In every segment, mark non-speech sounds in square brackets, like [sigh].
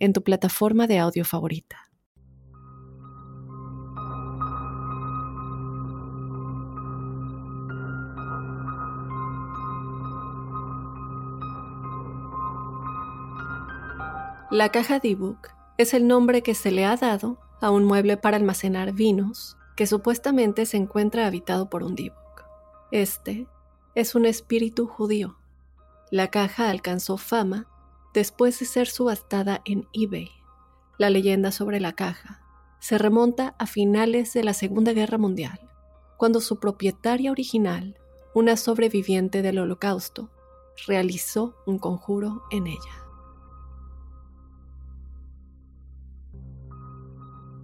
en tu plataforma de audio favorita. La caja D-Book es el nombre que se le ha dado a un mueble para almacenar vinos que supuestamente se encuentra habitado por un D-Book. Este es un espíritu judío. La caja alcanzó fama después de ser subastada en eBay. La leyenda sobre la caja se remonta a finales de la Segunda Guerra Mundial, cuando su propietaria original, una sobreviviente del Holocausto, realizó un conjuro en ella.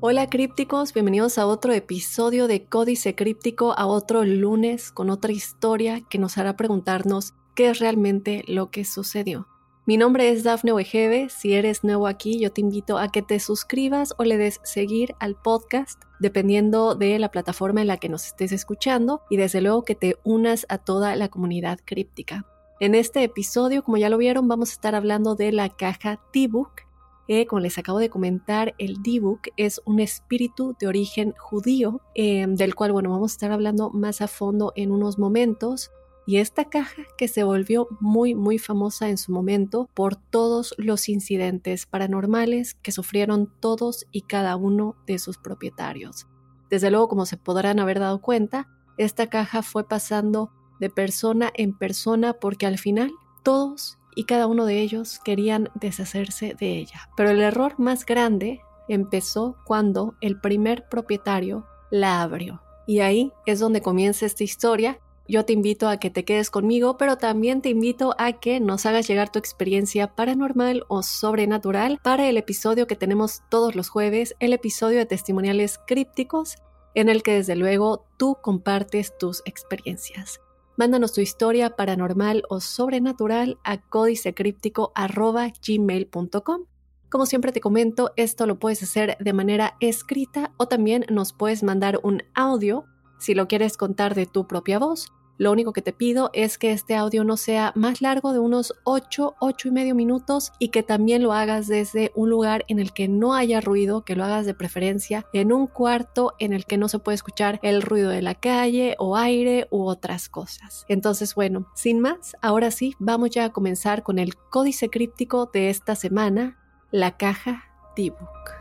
Hola crípticos, bienvenidos a otro episodio de Códice Críptico, a otro lunes con otra historia que nos hará preguntarnos qué es realmente lo que sucedió. Mi nombre es Dafne Wegebe. Si eres nuevo aquí, yo te invito a que te suscribas o le des seguir al podcast, dependiendo de la plataforma en la que nos estés escuchando, y desde luego que te unas a toda la comunidad críptica. En este episodio, como ya lo vieron, vamos a estar hablando de la caja D-Book. Eh, como les acabo de comentar, el D-Book es un espíritu de origen judío, eh, del cual, bueno, vamos a estar hablando más a fondo en unos momentos. Y esta caja que se volvió muy muy famosa en su momento por todos los incidentes paranormales que sufrieron todos y cada uno de sus propietarios. Desde luego, como se podrán haber dado cuenta, esta caja fue pasando de persona en persona porque al final todos y cada uno de ellos querían deshacerse de ella. Pero el error más grande empezó cuando el primer propietario la abrió. Y ahí es donde comienza esta historia yo te invito a que te quedes conmigo, pero también te invito a que nos hagas llegar tu experiencia paranormal o sobrenatural para el episodio que tenemos todos los jueves, el episodio de testimoniales crípticos, en el que desde luego tú compartes tus experiencias. Mándanos tu historia paranormal o sobrenatural a códicecríptico.gmail.com. Como siempre te comento, esto lo puedes hacer de manera escrita o también nos puedes mandar un audio si lo quieres contar de tu propia voz lo único que te pido es que este audio no sea más largo de unos 8, 8 y medio minutos y que también lo hagas desde un lugar en el que no haya ruido, que lo hagas de preferencia en un cuarto en el que no se puede escuchar el ruido de la calle o aire u otras cosas. Entonces, bueno, sin más, ahora sí, vamos ya a comenzar con el códice críptico de esta semana, la caja D-Book.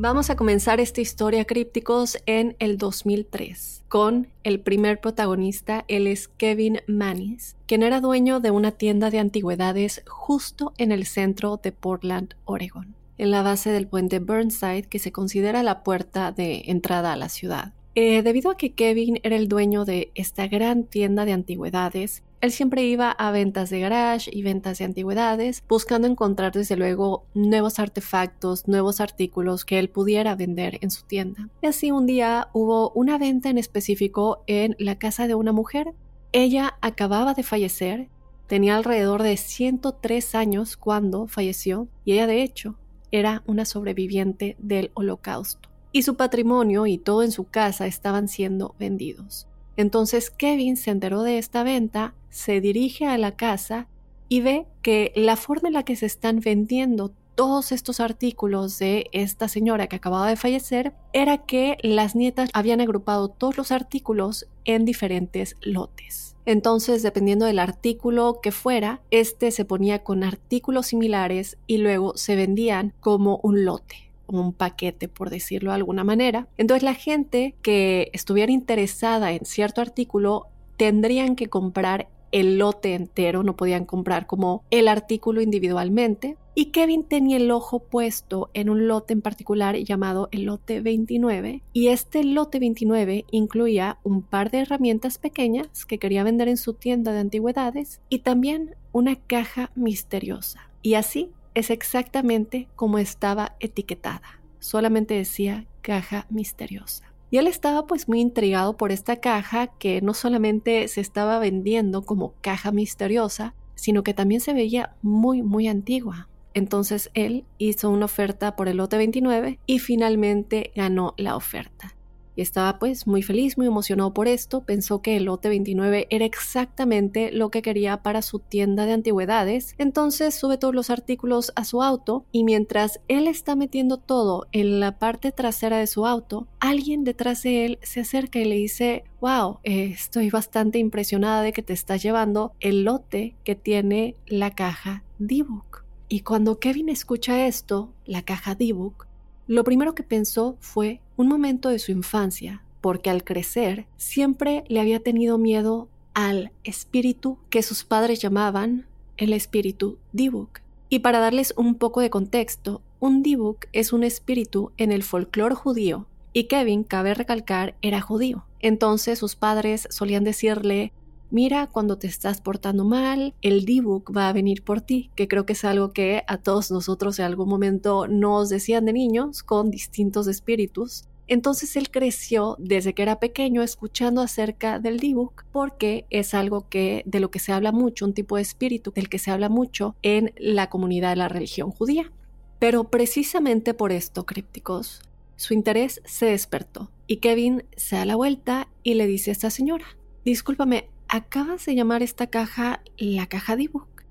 Vamos a comenzar esta historia crípticos en el 2003 con el primer protagonista, él es Kevin Manis, quien era dueño de una tienda de antigüedades justo en el centro de Portland, Oregon, en la base del puente Burnside que se considera la puerta de entrada a la ciudad. Eh, debido a que Kevin era el dueño de esta gran tienda de antigüedades, él siempre iba a ventas de garage y ventas de antigüedades, buscando encontrar desde luego nuevos artefactos, nuevos artículos que él pudiera vender en su tienda. Y así un día hubo una venta en específico en la casa de una mujer. Ella acababa de fallecer, tenía alrededor de 103 años cuando falleció y ella de hecho era una sobreviviente del holocausto. Y su patrimonio y todo en su casa estaban siendo vendidos. Entonces Kevin se enteró de esta venta, se dirige a la casa y ve que la forma en la que se están vendiendo todos estos artículos de esta señora que acababa de fallecer era que las nietas habían agrupado todos los artículos en diferentes lotes. Entonces, dependiendo del artículo que fuera, este se ponía con artículos similares y luego se vendían como un lote un paquete, por decirlo de alguna manera. Entonces la gente que estuviera interesada en cierto artículo tendrían que comprar el lote entero, no podían comprar como el artículo individualmente. Y Kevin tenía el ojo puesto en un lote en particular llamado el lote 29 y este lote 29 incluía un par de herramientas pequeñas que quería vender en su tienda de antigüedades y también una caja misteriosa. Y así es exactamente como estaba etiquetada. Solamente decía caja misteriosa. Y él estaba pues muy intrigado por esta caja que no solamente se estaba vendiendo como caja misteriosa, sino que también se veía muy muy antigua. Entonces él hizo una oferta por el lote 29 y finalmente ganó la oferta y estaba pues muy feliz, muy emocionado por esto, pensó que el lote 29 era exactamente lo que quería para su tienda de antigüedades, entonces sube todos los artículos a su auto y mientras él está metiendo todo en la parte trasera de su auto, alguien detrás de él se acerca y le dice, wow, estoy bastante impresionada de que te estás llevando el lote que tiene la caja D-Book. Y cuando Kevin escucha esto, la caja D-Book, lo primero que pensó fue un momento de su infancia, porque al crecer siempre le había tenido miedo al espíritu que sus padres llamaban el espíritu Dibuk. Y para darles un poco de contexto, un Dibuk es un espíritu en el folclore judío y Kevin, cabe recalcar, era judío. Entonces sus padres solían decirle mira cuando te estás portando mal, el D-Book va a venir por ti, que creo que es algo que a todos nosotros en algún momento nos decían de niños con distintos espíritus. Entonces él creció desde que era pequeño escuchando acerca del D-Book porque es algo que de lo que se habla mucho, un tipo de espíritu del que se habla mucho en la comunidad de la religión judía. Pero precisamente por esto, crípticos, su interés se despertó y Kevin se da la vuelta y le dice a esta señora, discúlpame, acabas de llamar esta caja la caja de ebook.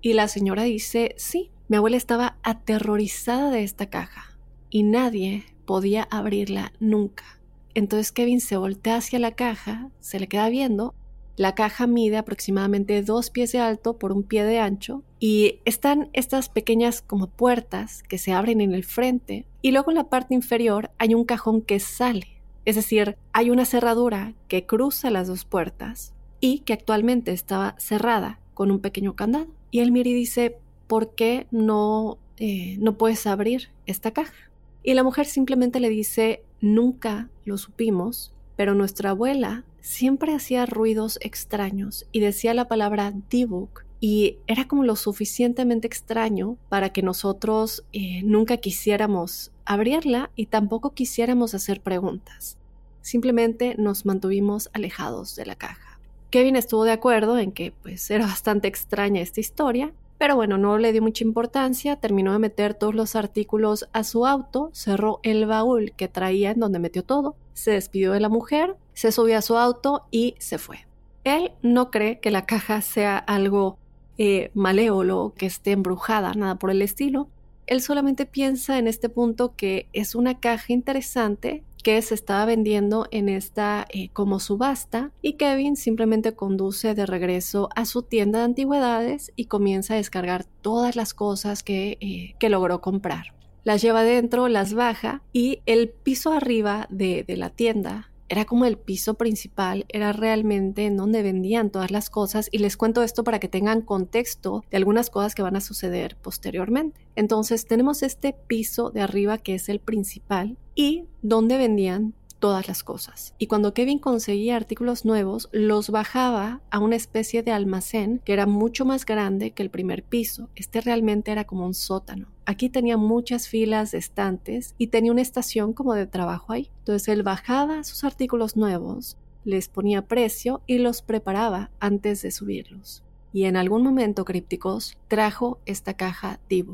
Y la señora dice, sí, mi abuela estaba aterrorizada de esta caja y nadie podía abrirla nunca. Entonces Kevin se voltea hacia la caja, se le queda viendo. La caja mide aproximadamente dos pies de alto por un pie de ancho y están estas pequeñas como puertas que se abren en el frente y luego en la parte inferior hay un cajón que sale. Es decir, hay una cerradura que cruza las dos puertas y que actualmente estaba cerrada con un pequeño candado. Y el Miri dice, ¿por qué no, eh, no puedes abrir esta caja? Y la mujer simplemente le dice, nunca lo supimos, pero nuestra abuela siempre hacía ruidos extraños y decía la palabra D-Book y era como lo suficientemente extraño para que nosotros eh, nunca quisiéramos abrirla y tampoco quisiéramos hacer preguntas. Simplemente nos mantuvimos alejados de la caja. Kevin estuvo de acuerdo en que pues era bastante extraña esta historia, pero bueno, no le dio mucha importancia, terminó de meter todos los artículos a su auto, cerró el baúl que traía en donde metió todo, se despidió de la mujer, se subió a su auto y se fue. Él no cree que la caja sea algo eh, malévolo, que esté embrujada, nada por el estilo. Él solamente piensa en este punto que es una caja interesante que se estaba vendiendo en esta eh, como subasta y Kevin simplemente conduce de regreso a su tienda de antigüedades y comienza a descargar todas las cosas que, eh, que logró comprar. Las lleva dentro, las baja y el piso arriba de, de la tienda era como el piso principal, era realmente en donde vendían todas las cosas y les cuento esto para que tengan contexto de algunas cosas que van a suceder posteriormente. Entonces tenemos este piso de arriba que es el principal y donde vendían todas las cosas. Y cuando Kevin conseguía artículos nuevos, los bajaba a una especie de almacén que era mucho más grande que el primer piso. Este realmente era como un sótano. Aquí tenía muchas filas de estantes y tenía una estación como de trabajo ahí. Entonces él bajaba sus artículos nuevos, les ponía precio y los preparaba antes de subirlos. Y en algún momento, crípticos, trajo esta caja d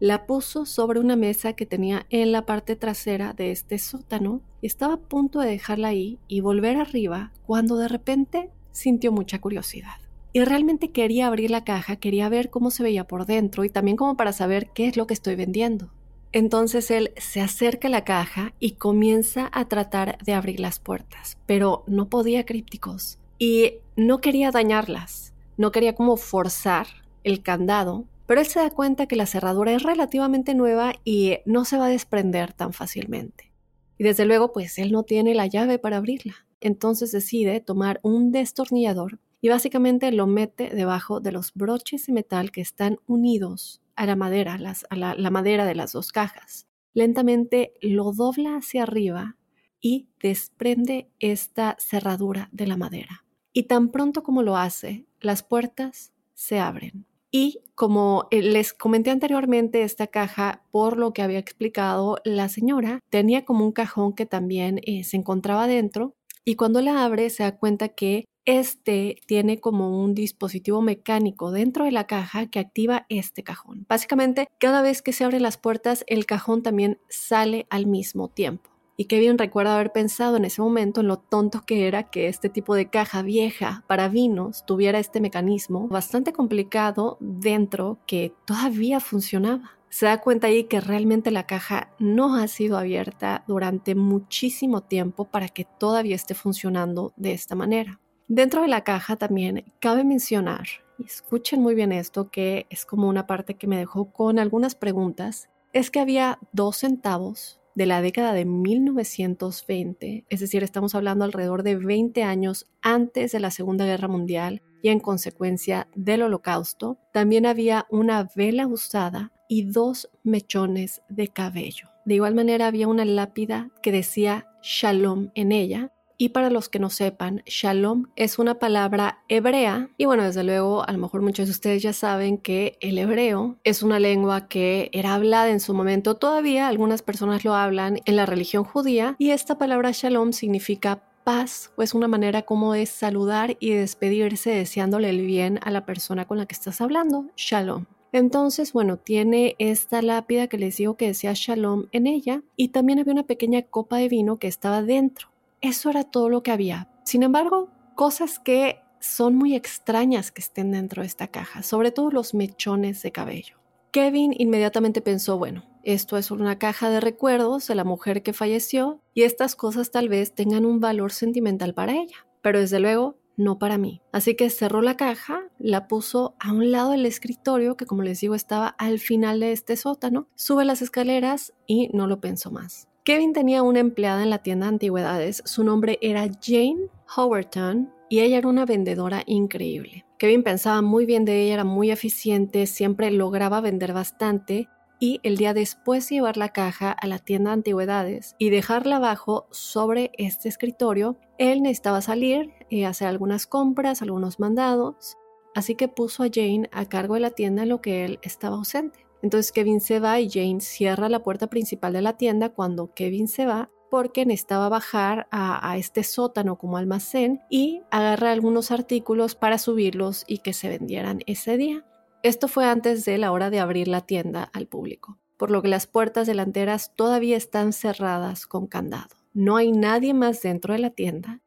la puso sobre una mesa que tenía en la parte trasera de este sótano y estaba a punto de dejarla ahí y volver arriba cuando de repente sintió mucha curiosidad. Y realmente quería abrir la caja, quería ver cómo se veía por dentro y también como para saber qué es lo que estoy vendiendo. Entonces él se acerca a la caja y comienza a tratar de abrir las puertas, pero no podía crípticos y no quería dañarlas, no quería como forzar el candado pero él se da cuenta que la cerradura es relativamente nueva y no se va a desprender tan fácilmente. Y desde luego, pues él no tiene la llave para abrirla. Entonces decide tomar un destornillador y básicamente lo mete debajo de los broches de metal que están unidos a la madera, a la madera de las dos cajas. Lentamente lo dobla hacia arriba y desprende esta cerradura de la madera. Y tan pronto como lo hace, las puertas se abren. Y como eh, les comenté anteriormente, esta caja, por lo que había explicado la señora, tenía como un cajón que también eh, se encontraba dentro. Y cuando la abre, se da cuenta que este tiene como un dispositivo mecánico dentro de la caja que activa este cajón. Básicamente, cada vez que se abren las puertas, el cajón también sale al mismo tiempo. Y Kevin recuerda haber pensado en ese momento en lo tonto que era que este tipo de caja vieja para vinos tuviera este mecanismo bastante complicado dentro que todavía funcionaba. Se da cuenta ahí que realmente la caja no ha sido abierta durante muchísimo tiempo para que todavía esté funcionando de esta manera. Dentro de la caja también cabe mencionar, y escuchen muy bien esto, que es como una parte que me dejó con algunas preguntas, es que había dos centavos de la década de 1920, es decir, estamos hablando alrededor de 20 años antes de la Segunda Guerra Mundial y en consecuencia del Holocausto, también había una vela usada y dos mechones de cabello. De igual manera había una lápida que decía Shalom en ella, y para los que no sepan, shalom es una palabra hebrea. Y bueno, desde luego, a lo mejor muchos de ustedes ya saben que el hebreo es una lengua que era hablada en su momento. Todavía algunas personas lo hablan en la religión judía. Y esta palabra shalom significa paz o es una manera como de saludar y despedirse deseándole el bien a la persona con la que estás hablando. Shalom. Entonces, bueno, tiene esta lápida que les digo que decía Shalom en ella y también había una pequeña copa de vino que estaba dentro. Eso era todo lo que había. Sin embargo, cosas que son muy extrañas que estén dentro de esta caja, sobre todo los mechones de cabello. Kevin inmediatamente pensó, bueno, esto es una caja de recuerdos de la mujer que falleció y estas cosas tal vez tengan un valor sentimental para ella, pero desde luego no para mí. Así que cerró la caja, la puso a un lado del escritorio, que como les digo estaba al final de este sótano, sube las escaleras y no lo pensó más. Kevin tenía una empleada en la tienda de antigüedades, su nombre era Jane Howerton y ella era una vendedora increíble. Kevin pensaba muy bien de ella, era muy eficiente, siempre lograba vender bastante y el día después de llevar la caja a la tienda de antigüedades y dejarla abajo sobre este escritorio, él necesitaba salir y hacer algunas compras, algunos mandados, así que puso a Jane a cargo de la tienda en lo que él estaba ausente. Entonces Kevin se va y Jane cierra la puerta principal de la tienda cuando Kevin se va porque necesitaba bajar a, este sótano como almacén y agarrar algunos artículos para subirlos y que se vendieran ese día. Esto fue antes de la hora de abrir la tienda al público, por lo que las puertas delanteras todavía están cerradas con candado. No hay nadie más dentro de la tienda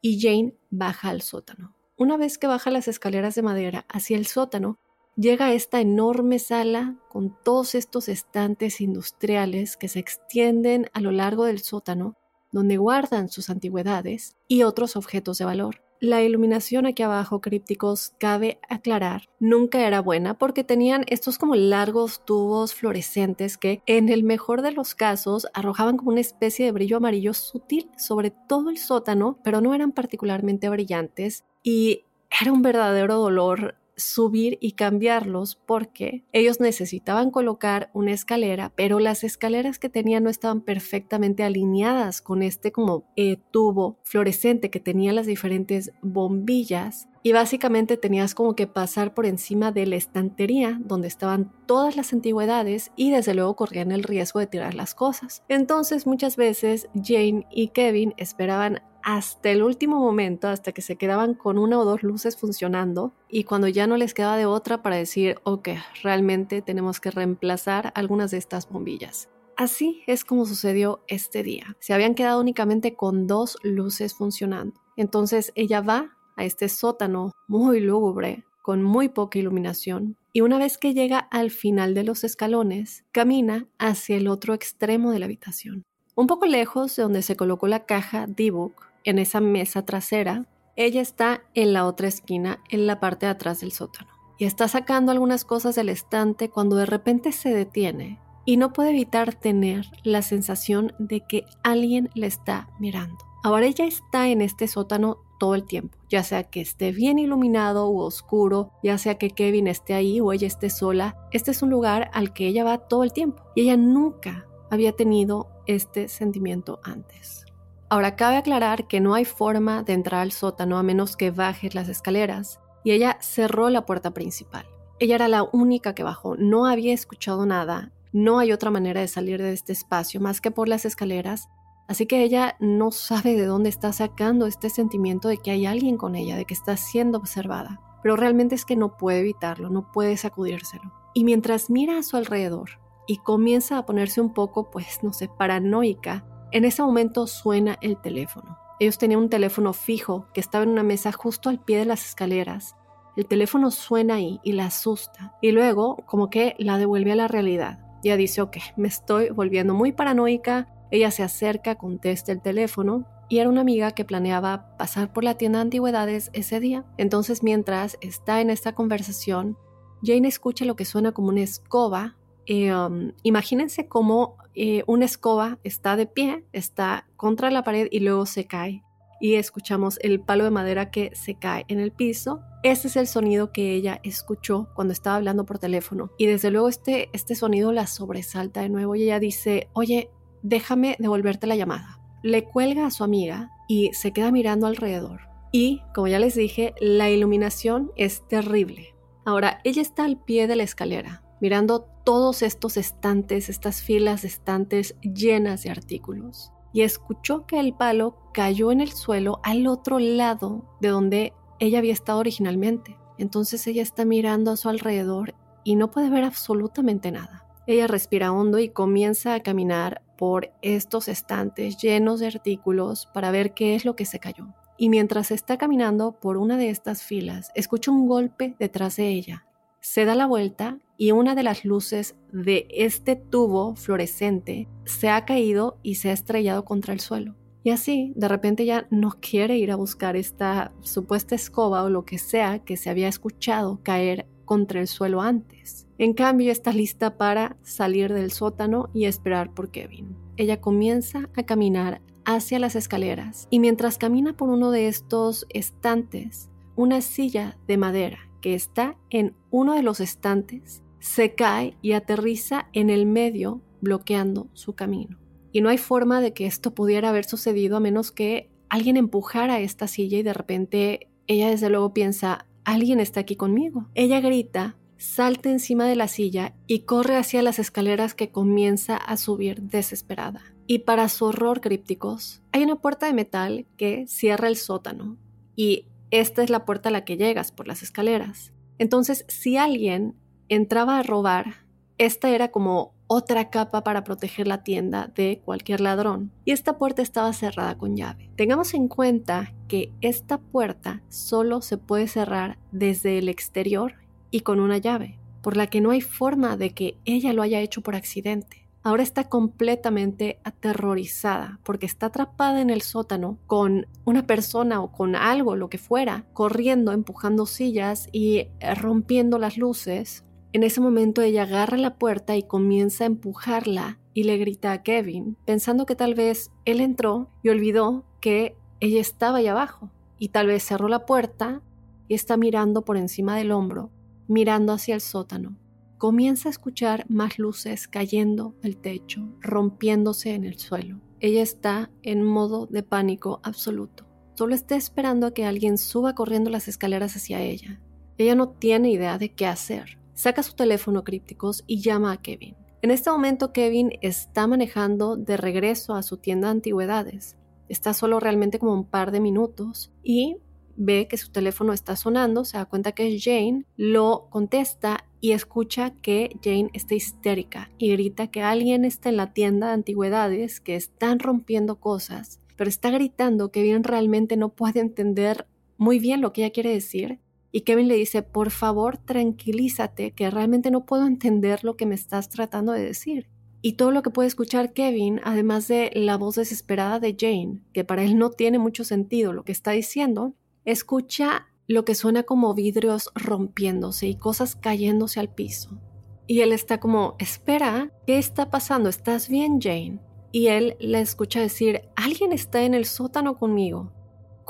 y Jane baja al sótano. Una vez que baja las escaleras de madera hacia el sótano, llega a esta enorme sala con todos estos estantes industriales que se extienden a lo largo del sótano, donde guardan sus antigüedades y otros objetos de valor. La iluminación aquí abajo, crípticos, cabe aclarar, nunca era buena porque tenían estos como largos tubos fluorescentes que en el mejor de los casos arrojaban como una especie de brillo amarillo sutil sobre todo el sótano, pero no eran particularmente brillantes y era un verdadero dolor subir y cambiarlos porque ellos necesitaban colocar una escalera, pero las escaleras que tenían no estaban perfectamente alineadas con este como eh, tubo fluorescente que tenía las diferentes bombillas y básicamente tenías como que pasar por encima de la estantería donde estaban todas las antigüedades y desde luego corrían el riesgo de tirar las cosas. Entonces muchas veces Jane y Kevin esperaban hasta el último momento, hasta que se quedaban con una o dos luces funcionando y cuando ya no les quedaba de otra para decir, ok, realmente tenemos que reemplazar algunas de estas bombillas. Así es como sucedió este día. Se habían quedado únicamente con dos luces funcionando. Entonces ella va a este sótano muy lúgubre, con muy poca iluminación, y una vez que llega al final de los escalones, camina hacia el otro extremo de la habitación. Un poco lejos de donde se colocó la caja D-Book, en esa mesa trasera, ella está en la otra esquina, en la parte de atrás del sótano, y está sacando algunas cosas del estante cuando de repente se detiene y no puede evitar tener la sensación de que alguien le está mirando. Ahora ella está en este sótano todo el tiempo, ya sea que esté bien iluminado u oscuro, ya sea que Kevin esté ahí o ella esté sola, este es un lugar al que ella va todo el tiempo y ella nunca había tenido este sentimiento antes. Ahora cabe aclarar que no hay forma de entrar al sótano a menos que bajes las escaleras y ella cerró la puerta principal. Ella era la única que bajó, no había escuchado nada, no hay otra manera de salir de este espacio más que por las escaleras, así que ella no sabe de dónde está sacando este sentimiento de que hay alguien con ella, de que está siendo observada, pero realmente es que no puede evitarlo, no puede sacudírselo. Y mientras mira a su alrededor y comienza a ponerse un poco, pues no sé, paranoica, en ese momento suena el teléfono. Ellos tenían un teléfono fijo que estaba en una mesa justo al pie de las escaleras. El teléfono suena ahí y la asusta y luego como que la devuelve a la realidad. Ya dice, ok, me estoy volviendo muy paranoica. Ella se acerca, contesta el teléfono y era una amiga que planeaba pasar por la tienda de antigüedades ese día. Entonces mientras está en esta conversación, Jane escucha lo que suena como una escoba. Eh, um, imagínense cómo eh, una escoba está de pie, está contra la pared y luego se cae. Y escuchamos el palo de madera que se cae en el piso. Ese es el sonido que ella escuchó cuando estaba hablando por teléfono. Y desde luego este, este sonido la sobresalta de nuevo y ella dice, oye, déjame devolverte la llamada. Le cuelga a su amiga y se queda mirando alrededor. Y, como ya les dije, la iluminación es terrible. Ahora, ella está al pie de la escalera, mirando todos estos estantes, estas filas de estantes llenas de artículos, y escuchó que el palo cayó en el suelo al otro lado de donde ella había estado originalmente. Entonces ella está mirando a su alrededor y no puede ver absolutamente nada. Ella respira hondo y comienza a caminar por estos estantes llenos de artículos para ver qué es lo que se cayó. Y mientras está caminando por una de estas filas, escucha un golpe detrás de ella se da la vuelta y una de las luces de este tubo fluorescente se ha caído y se ha estrellado contra el suelo. Y así, de repente ya no [laughs] quiere ir a buscar esta supuesta escoba o lo que sea que se había escuchado caer contra el suelo antes. En cambio, está lista para salir del sótano y esperar por Kevin. Ella comienza a caminar hacia las escaleras y mientras camina por uno de estos estantes, una silla de madera que está en uno de los estantes se cae y aterriza en el medio bloqueando su camino. Y no hay forma de que esto pudiera haber sucedido a menos que alguien empujara esta silla y de repente ella desde luego piensa, alguien está aquí conmigo. Ella grita, salta encima de la silla y corre hacia las escaleras que comienza a subir desesperada. Y para su horror crípticos, hay una puerta de metal que cierra el sótano y esta es la puerta a la que llegas por las escaleras. Entonces, si alguien entraba a robar, esta era como otra capa para proteger la tienda de cualquier ladrón. Y esta puerta estaba cerrada con llave. Tengamos en cuenta que esta puerta solo se puede cerrar desde el exterior y con una llave, por la que no hay forma de que ella lo haya hecho por accidente ahora está completamente aterrorizada porque está atrapada en el sótano con una persona o con algo, lo que fuera, corriendo, empujando sillas y eh, rompiendo las luces. En ese momento ella agarra la puerta y comienza a empujarla y le grita a Kevin, pensando que tal vez él entró y olvidó que ella estaba ahí abajo y tal vez cerró la puerta y está mirando por encima del hombro, mirando hacia el sótano comienza a escuchar más luces cayendo del techo, rompiéndose en el suelo. Ella está en modo de pánico absoluto. Solo está esperando a que alguien suba corriendo las escaleras hacia ella. Ella no tiene idea de qué hacer. Saca su teléfono crípticos y llama a Kevin. En este momento Kevin está manejando de regreso a su tienda de antigüedades. Está solo realmente como un par de minutos y ve que su teléfono está sonando, se da cuenta que es Jane, lo contesta y escucha que Jane está histérica y grita que alguien está en la tienda de antigüedades, que están rompiendo cosas, pero está gritando que bien realmente no puede entender muy bien lo que ella quiere decir. Y Kevin le dice, por favor, tranquilízate, que realmente no puedo entender lo que me estás tratando de decir. Y todo lo que puede escuchar Kevin, además de la voz desesperada de Jane, que para él no tiene mucho sentido lo que está diciendo, escucha lo que suena como vidrios rompiéndose y cosas cayéndose al piso. Y él está como, espera, ¿qué está pasando? ¿Estás bien, Jane? Y él le escucha decir, alguien está en el sótano conmigo.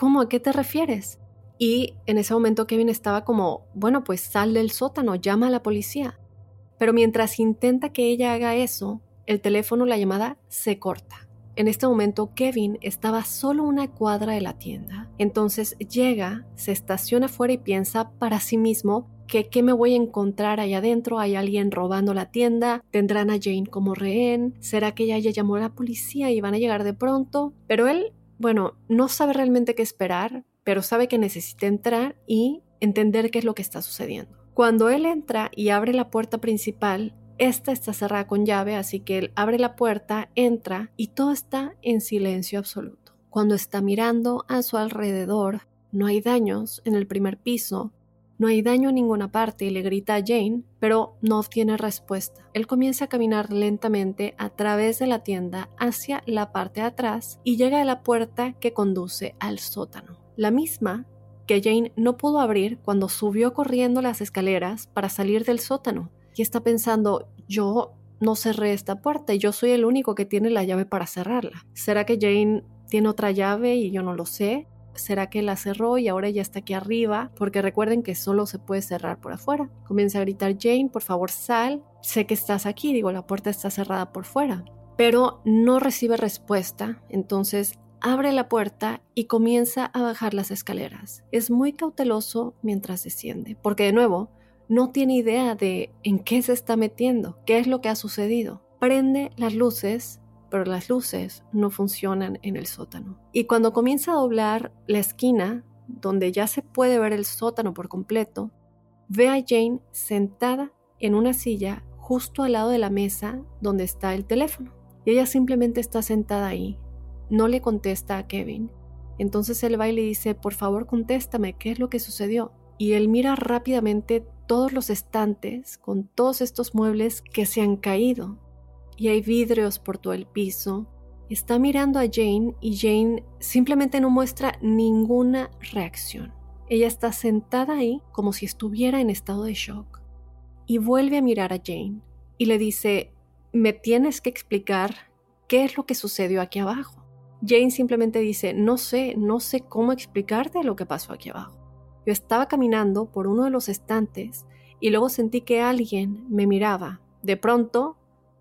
¿cómo? ¿A qué te refieres? Y en ese momento Kevin estaba como, bueno, pues sal del sótano, llama a la policía. Pero mientras intenta que ella haga eso, el teléfono, la llamada, se corta. En este momento Kevin estaba solo una cuadra de la tienda. Entonces llega, se estaciona afuera y piensa para sí mismo que qué me voy a encontrar allá adentro, hay alguien robando la tienda, tendrán a Jane como rehén, será que ella ya llamó a la policía y van a llegar de pronto. Pero él, bueno, no sabe realmente qué esperar, pero sabe que necesita entrar y entender qué es lo que está sucediendo. Cuando él entra y abre la puerta principal, esta está cerrada con llave, así que él abre la puerta, entra y todo está en silencio absoluto. Cuando está mirando a su alrededor, no hay daños en el primer piso, no hay daño en ninguna parte y le grita a Jane, pero no obtiene respuesta. Él comienza a caminar lentamente a través de la tienda hacia la parte de atrás y llega a la puerta que conduce al sótano. La misma que Jane no pudo abrir cuando subió corriendo las escaleras para salir del sótano y está pensando, yo no cerré esta puerta y yo soy el único que tiene la llave para cerrarla. ¿Será que Jane tiene otra llave y yo no lo sé? ¿Será que la cerró y ahora ya está aquí arriba? Porque recuerden que solo se puede cerrar por afuera. Comienza a gritar Jane, por favor sal. Sé que estás aquí, digo, la puerta está cerrada por fuera. Pero no recibe respuesta, entonces abre la puerta y comienza a bajar las escaleras. Es muy cauteloso mientras desciende, porque de nuevo, no tiene idea de en qué se está metiendo, qué es lo que ha sucedido. Prende las luces, pero las luces no funcionan en el sótano. Y cuando comienza a doblar la esquina, donde ya se puede ver el sótano por completo, ve a Jane sentada en una silla justo al lado de la mesa donde está el teléfono. Y ella simplemente está sentada ahí. No le contesta a Kevin. Entonces él va y le dice, por favor contéstame, ¿qué es lo que sucedió? Y él mira rápidamente todos los estantes con todos estos muebles que se han caído y hay vidrios por todo el piso. Está mirando a Jane y Jane simplemente no muestra ninguna reacción. Ella está sentada ahí como si estuviera en estado de shock. Y vuelve a mirar a Jane y le dice, me tienes que explicar qué es lo que sucedió aquí abajo. Jane simplemente dice, no sé, no sé cómo explicarte lo que pasó aquí abajo. Yo estaba caminando por uno de los estantes y luego sentí que alguien me miraba. De pronto,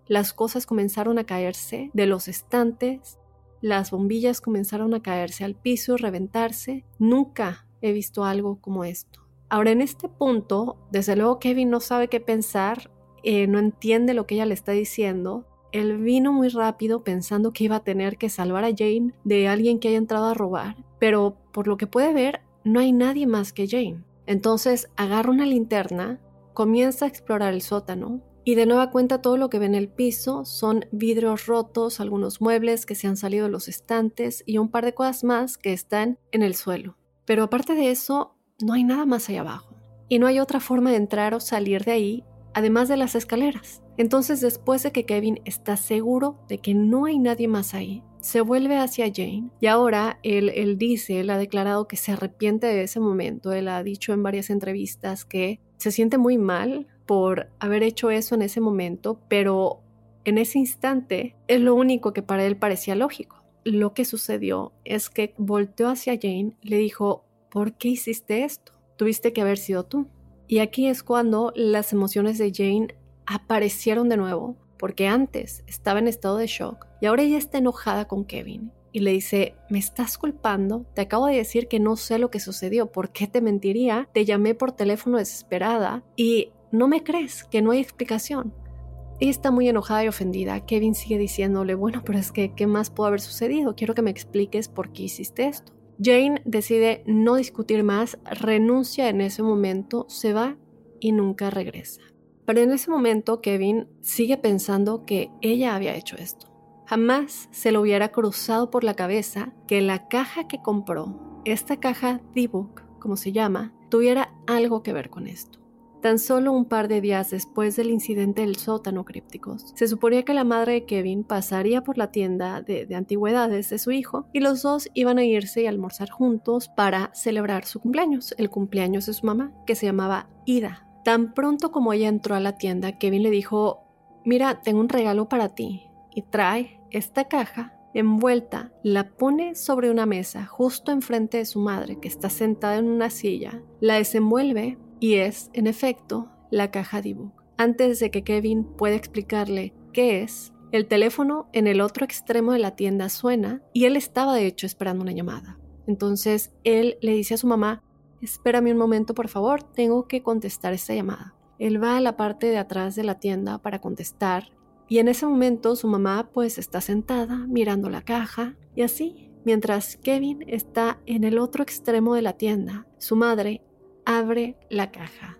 las cosas comenzaron a caerse de los estantes, las bombillas comenzaron a caerse al piso reventarse. Nunca he visto algo como esto. Ahora, en este punto, desde luego Kevin no sabe qué pensar, eh, no entiende lo que ella le está diciendo. Él vino muy rápido pensando que iba a tener que salvar a Jane de alguien que haya entrado a robar, pero por lo que puede ver, no hay nadie más que Jane. Entonces agarra una linterna, comienza a explorar el sótano y de nueva cuenta todo lo que ve en el piso son vidrios rotos, algunos muebles que se han salido de los estantes y un par de cosas más que están en el suelo. Pero aparte de eso, no hay nada más allá abajo. Y no hay otra forma de entrar o salir de ahí, además de las escaleras. Entonces, después de que Kevin está seguro de que no hay nadie más ahí, se vuelve hacia Jane y ahora él, él dice, él ha declarado que se arrepiente de ese momento, él ha dicho en varias entrevistas que se siente muy mal por haber hecho eso en ese momento, pero en ese instante es lo único que para él parecía lógico. Lo que sucedió es que volteó hacia Jane, le dijo, ¿por qué hiciste esto? Tuviste que haber sido tú. Y aquí es cuando las emociones de Jane aparecieron de nuevo porque antes estaba en estado de shock y ahora ella está enojada con Kevin y le dice, me estás culpando, te acabo de decir que no sé lo que sucedió, ¿por qué te mentiría? Te llamé por teléfono desesperada y no me crees, que no hay explicación. Ella está muy enojada y ofendida. Kevin sigue diciéndole, bueno, pero es que, ¿qué más pudo haber sucedido? Quiero que me expliques por qué hiciste esto. Jane decide no discutir más, renuncia en ese momento, se va y nunca regresa. Pero en ese momento Kevin sigue pensando que ella había hecho esto. Jamás se le hubiera cruzado por la cabeza que la caja que compró, esta caja D-Book, como se llama, tuviera algo que ver con esto. Tan solo un par de días después del incidente del sótano crípticos, se suponía que la madre de Kevin pasaría por la tienda de, de, antigüedades de su hijo y los dos iban a irse y almorzar juntos para celebrar su cumpleaños, el cumpleaños de su mamá, que se llamaba Ida. Tan pronto como ella entró a la tienda, Kevin le dijo, mira, tengo un regalo para ti y trae esta caja envuelta, la pone sobre una mesa justo enfrente de su madre que está sentada en una silla, la desenvuelve y es, en efecto, la caja D-Book. Antes de que Kevin pueda explicarle qué es, el teléfono en el otro extremo de la tienda suena y él estaba de hecho esperando una llamada. Entonces él le dice a su mamá, espérame un momento por favor, tengo que contestar esta llamada. Él va a la parte de atrás de la tienda para contestar y en ese momento su mamá pues está sentada mirando la caja y así, mientras Kevin está en el otro extremo de la tienda, su madre abre la caja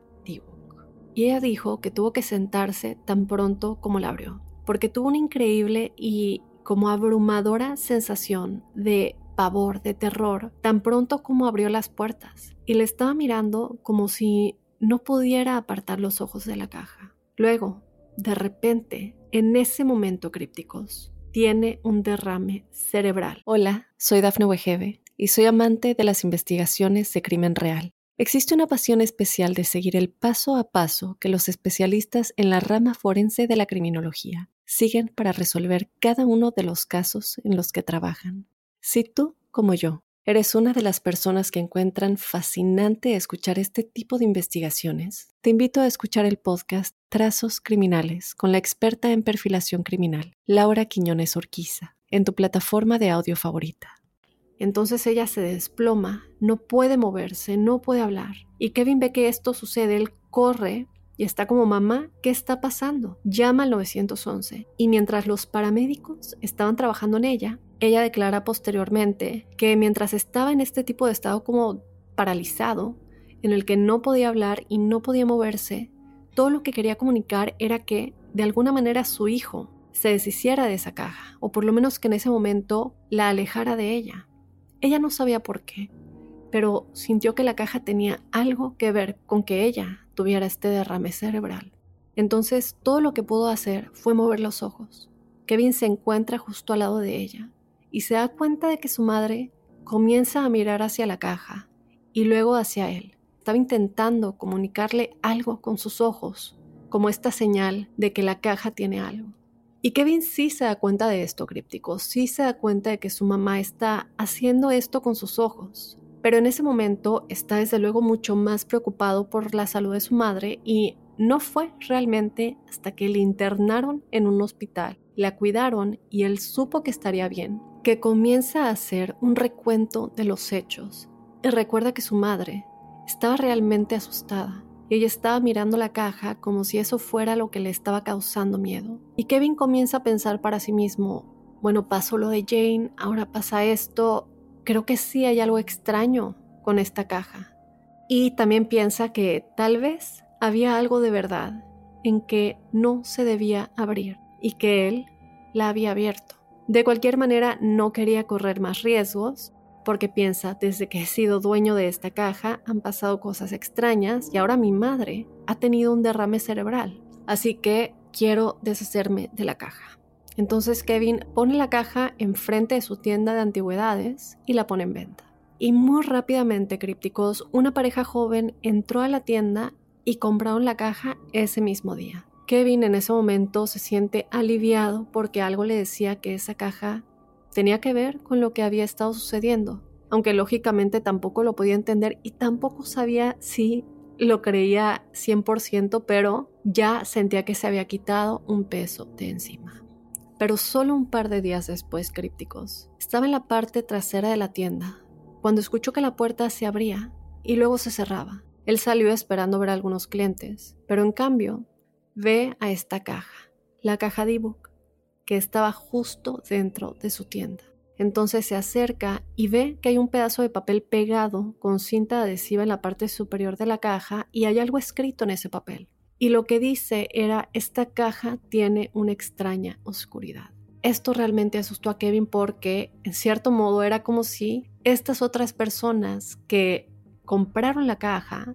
Y ella dijo que tuvo que sentarse tan pronto como la abrió, porque tuvo una increíble y como abrumadora sensación de pavor, de terror, tan pronto como abrió las puertas, y le estaba mirando como si no pudiera apartar los ojos de la caja. Luego, de repente, en ese momento crípticos, tiene un derrame cerebral. Hola, soy Dafne Wegebe y soy amante de las investigaciones de crimen real. Existe una pasión especial de seguir el paso a paso que los especialistas en la rama forense de la criminología siguen para resolver cada uno de los casos en los que trabajan. Si tú, como yo, ¿Eres una de las personas que encuentran fascinante escuchar este tipo de investigaciones? Te invito a escuchar el podcast Trazos Criminales con la experta en perfilación criminal, Laura Quiñones Orquiza, en tu plataforma de audio favorita. Entonces ella se desploma, no puede moverse, no puede hablar. Y Kevin ve que esto sucede, él corre y está como mamá, ¿qué está pasando? Llama al 911 y mientras los paramédicos estaban trabajando en ella, ella declara posteriormente que mientras estaba en este tipo de estado como paralizado, en el que no podía hablar y no podía moverse, todo lo que quería comunicar era que de alguna manera su hijo se deshiciera de esa caja, o por lo menos que en ese momento la alejara de ella. Ella no sabía por qué, pero sintió que la caja tenía algo que ver con que ella tuviera este derrame cerebral. Entonces todo lo que pudo hacer fue mover los ojos. Kevin se encuentra justo al lado de ella y se da cuenta de que su madre comienza a mirar hacia la caja y luego hacia él. Estaba intentando comunicarle algo con sus ojos, como esta señal de que la caja tiene algo. Y Kevin sí se da cuenta de esto, críptico, sí se da cuenta de que su mamá está haciendo esto con sus ojos. Pero en ese momento está desde luego mucho más preocupado por la salud de su madre y no fue realmente hasta que le internaron en un hospital, la cuidaron y él supo que estaría bien, que comienza a hacer un recuento de los hechos y recuerda que su madre estaba realmente asustada y ella estaba mirando la caja como si eso fuera lo que le estaba causando miedo. Y Kevin comienza a pensar para sí mismo, bueno, pasó lo de Jane, ahora pasa esto, creo que sí hay algo extraño con esta caja. Y también piensa que tal vez había algo de verdad en que no se debía abrir y que él la había abierto. De cualquier manera, no quería correr más riesgos, porque piensa, desde que he sido dueño de esta caja han pasado cosas extrañas y ahora mi madre ha tenido un derrame cerebral. Así que quiero deshacerme de la caja. Entonces Kevin pone la caja enfrente de su tienda de antigüedades y la pone en venta. Y muy rápidamente, crípticos, una pareja joven entró a la tienda y compraron la caja ese mismo día. Kevin en ese momento se siente aliviado porque algo le decía que esa caja tenía que ver con lo que había estado sucediendo, aunque lógicamente tampoco lo podía entender y tampoco sabía si lo creía 100%, pero ya sentía que se había quitado un peso de encima. Pero solo un par de días después, crípticos, estaba en la parte trasera de la tienda, cuando escuchó que la puerta se abría y luego se cerraba. Él salió esperando ver a algunos clientes, pero en cambio ve a esta caja, la caja de ebook, que estaba justo dentro de su tienda. Entonces se acerca y ve que hay un pedazo de papel pegado con cinta adhesiva en la parte superior de la caja y hay algo escrito en ese papel. Y lo que dice era, esta caja tiene una extraña oscuridad. Esto realmente asustó a Kevin porque, en cierto modo, era como si estas otras personas que compraron la caja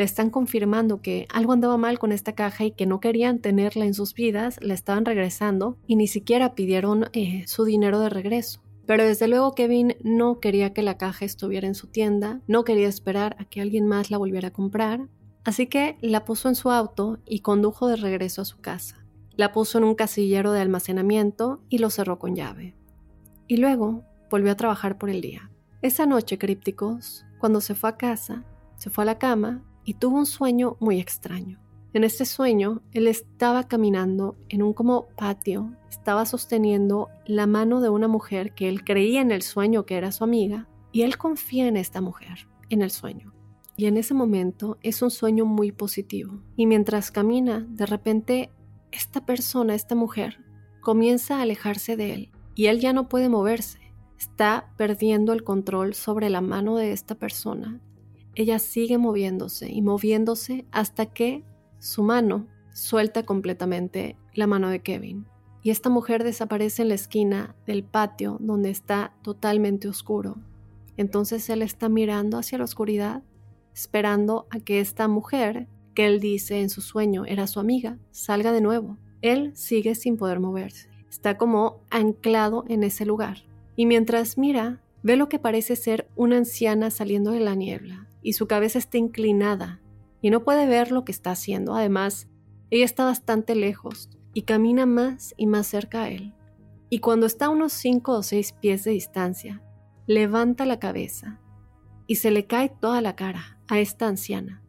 le están confirmando que algo andaba mal con esta caja y que no querían tenerla en sus vidas, la estaban regresando y ni siquiera pidieron eh, su dinero de regreso. Pero desde luego Kevin no quería que la caja estuviera en su tienda, no quería esperar a que alguien más la volviera a comprar, así que la puso en su auto y condujo de regreso a su casa. La puso en un casillero de almacenamiento y lo cerró con llave. y luego volvió a trabajar por el día. Esa noche, crípticos, cuando se fue a casa, se fue a la cama y tuvo un sueño muy extraño. En este sueño, él estaba caminando en un como patio, estaba sosteniendo la mano de una mujer que él creía en el sueño que era su amiga, y él confía en esta mujer, en el sueño. Y en ese momento es un sueño muy positivo. Y mientras camina, de repente, esta persona, esta mujer, comienza a alejarse de él, y él ya no puede moverse. Está perdiendo el control sobre la mano de esta persona. Ella sigue moviéndose y moviéndose hasta que su mano suelta completamente la mano de Kevin y esta mujer desaparece en la esquina del patio donde está totalmente oscuro. Entonces él está mirando hacia la oscuridad, esperando a que esta mujer, que él dice en su sueño era su amiga, salga de nuevo. Él sigue sin poder moverse. Está como anclado en ese lugar. Y mientras mira, ve lo que parece ser una anciana saliendo de la niebla, y su cabeza está inclinada y no puede ver lo que está haciendo. Además, ella está bastante lejos y camina más y más cerca a él. Y cuando está a unos cinco o seis pies de distancia, levanta la cabeza y se le cae toda la cara a esta anciana.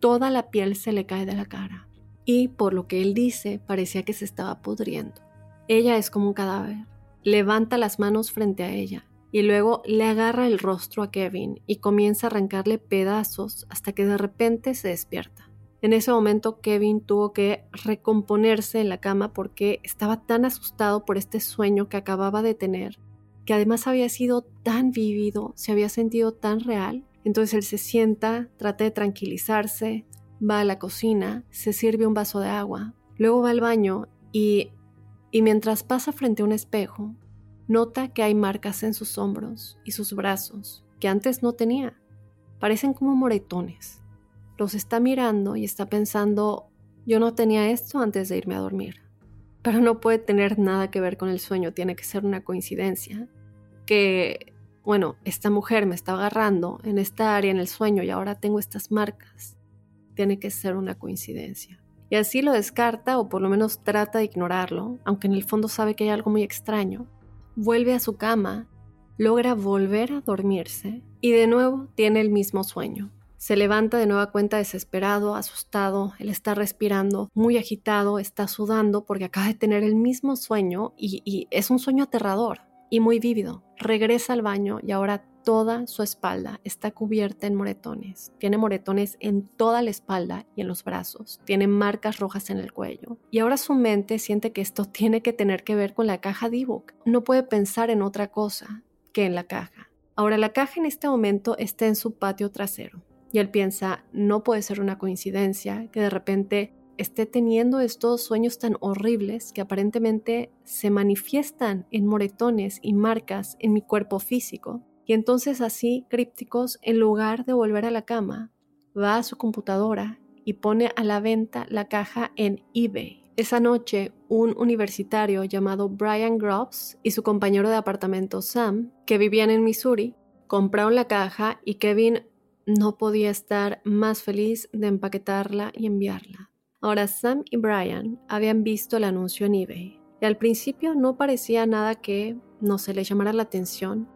Toda la piel se le cae de la cara. Y por lo que él dice, parecía que se estaba pudriendo. Ella es como un cadáver. Levanta las manos frente a ella y luego le agarra el rostro a Kevin y comienza a arrancarle pedazos hasta que de repente se despierta. En ese momento Kevin tuvo que recomponerse en la cama porque estaba tan asustado por este sueño que acababa de tener, que además había sido tan vivido, se había sentido tan real. Entonces él se sienta, trata de tranquilizarse, va a la cocina, se sirve un vaso de agua, luego va al baño y, y mientras pasa frente a un espejo, Nota que hay marcas en sus hombros y sus brazos que antes no tenía. Parecen como moretones. Los está mirando y está pensando, yo no tenía esto antes de irme a dormir. Pero no puede tener nada que ver con el sueño, tiene que ser una coincidencia. Que, bueno, esta mujer me está agarrando en esta área en el sueño y ahora tengo estas marcas. Tiene que ser una coincidencia. Y así lo descarta o por lo menos trata de ignorarlo, aunque en el fondo sabe que hay algo muy extraño vuelve a su cama, logra volver a dormirse y de nuevo tiene el mismo sueño. Se levanta de nueva cuenta desesperado, asustado, él está respirando, muy agitado, está sudando porque acaba de tener el mismo sueño y, es un sueño aterrador y muy vívido. Regresa al baño y ahora toda su espalda está cubierta en moretones. Tiene moretones en toda la espalda y en los brazos. Tiene marcas rojas en el cuello. Y ahora su mente siente que esto [laughs] tiene que tener que ver con la caja D-Book. No puede pensar en otra cosa que en la caja. Ahora la caja en este momento está en su patio trasero. Y él piensa, no puede ser una coincidencia que de repente esté teniendo estos sueños tan horribles que aparentemente se manifiestan en moretones y marcas en mi cuerpo físico y entonces así, Crípticos, en lugar de volver a la cama, va a su computadora y pone a la venta la caja en eBay. Esa noche, un universitario llamado Brian Groves y su compañero de apartamento Sam, que vivían en Missouri, compraron la caja y Kevin no podía estar más feliz de empaquetarla y enviarla. Ahora Sam y Brian habían visto el anuncio en eBay y al principio no parecía nada que no se les llamara la atención,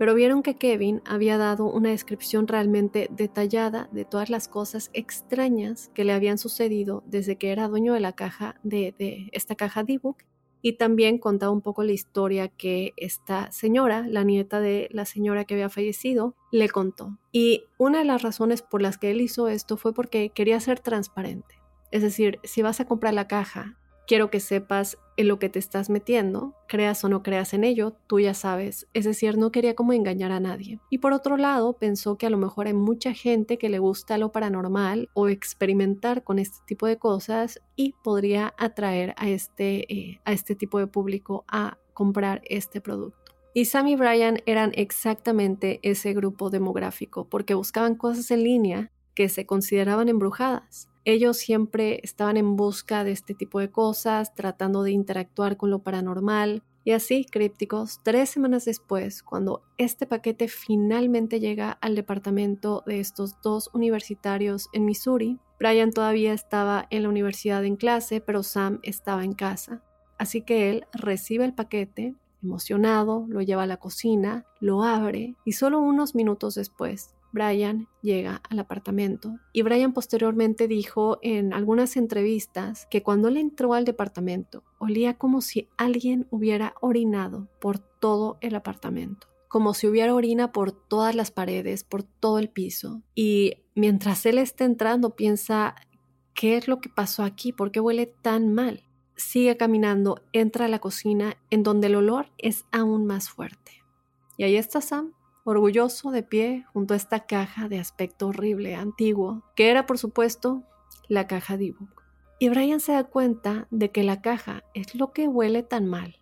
pero vieron que Kevin había dado una descripción realmente detallada de todas las cosas extrañas que le habían sucedido desde que era dueño de la caja de, esta caja D-Book y también contaba un poco la historia que esta señora, la nieta de la señora que había fallecido, le contó. Y una de las razones por las que él hizo esto fue porque quería ser transparente. Es decir, si vas a comprar la caja quiero que sepas en lo que te estás metiendo, creas o no creas en ello, tú ya sabes. Es decir, no quería como engañar a nadie. Y por otro lado, pensó que a lo mejor hay mucha gente que le gusta lo paranormal o experimentar con este tipo de cosas y podría atraer a este, eh, a este tipo de público a comprar este producto. Y Sam y Brian eran exactamente ese grupo demográfico porque buscaban cosas en línea que se consideraban embrujadas. Ellos siempre estaban en busca de este tipo de cosas, tratando de interactuar con lo paranormal. Y así, crípticos, tres semanas después, cuando este paquete finalmente llega al departamento de estos dos universitarios en Missouri, Brian todavía estaba en la universidad en clase, pero Sam estaba en casa. Así que él recibe el paquete Emocionado, lo lleva a la cocina, lo abre y solo unos minutos después Brian llega al apartamento y Brian posteriormente dijo en algunas entrevistas que cuando él entró al departamento olía como si alguien hubiera orinado por todo el apartamento, como si hubiera orina por todas las paredes, por todo el piso. Y mientras él está entrando piensa, ¿qué es lo que pasó aquí? ¿Por qué huele tan mal? Sigue caminando, entra a la cocina en donde el olor es aún más fuerte. Y ahí está Sam orgulloso de pie junto a esta caja de aspecto horrible, antiguo, que era por supuesto la caja de ebook. Y Brian se da cuenta de que la caja es lo que huele tan mal.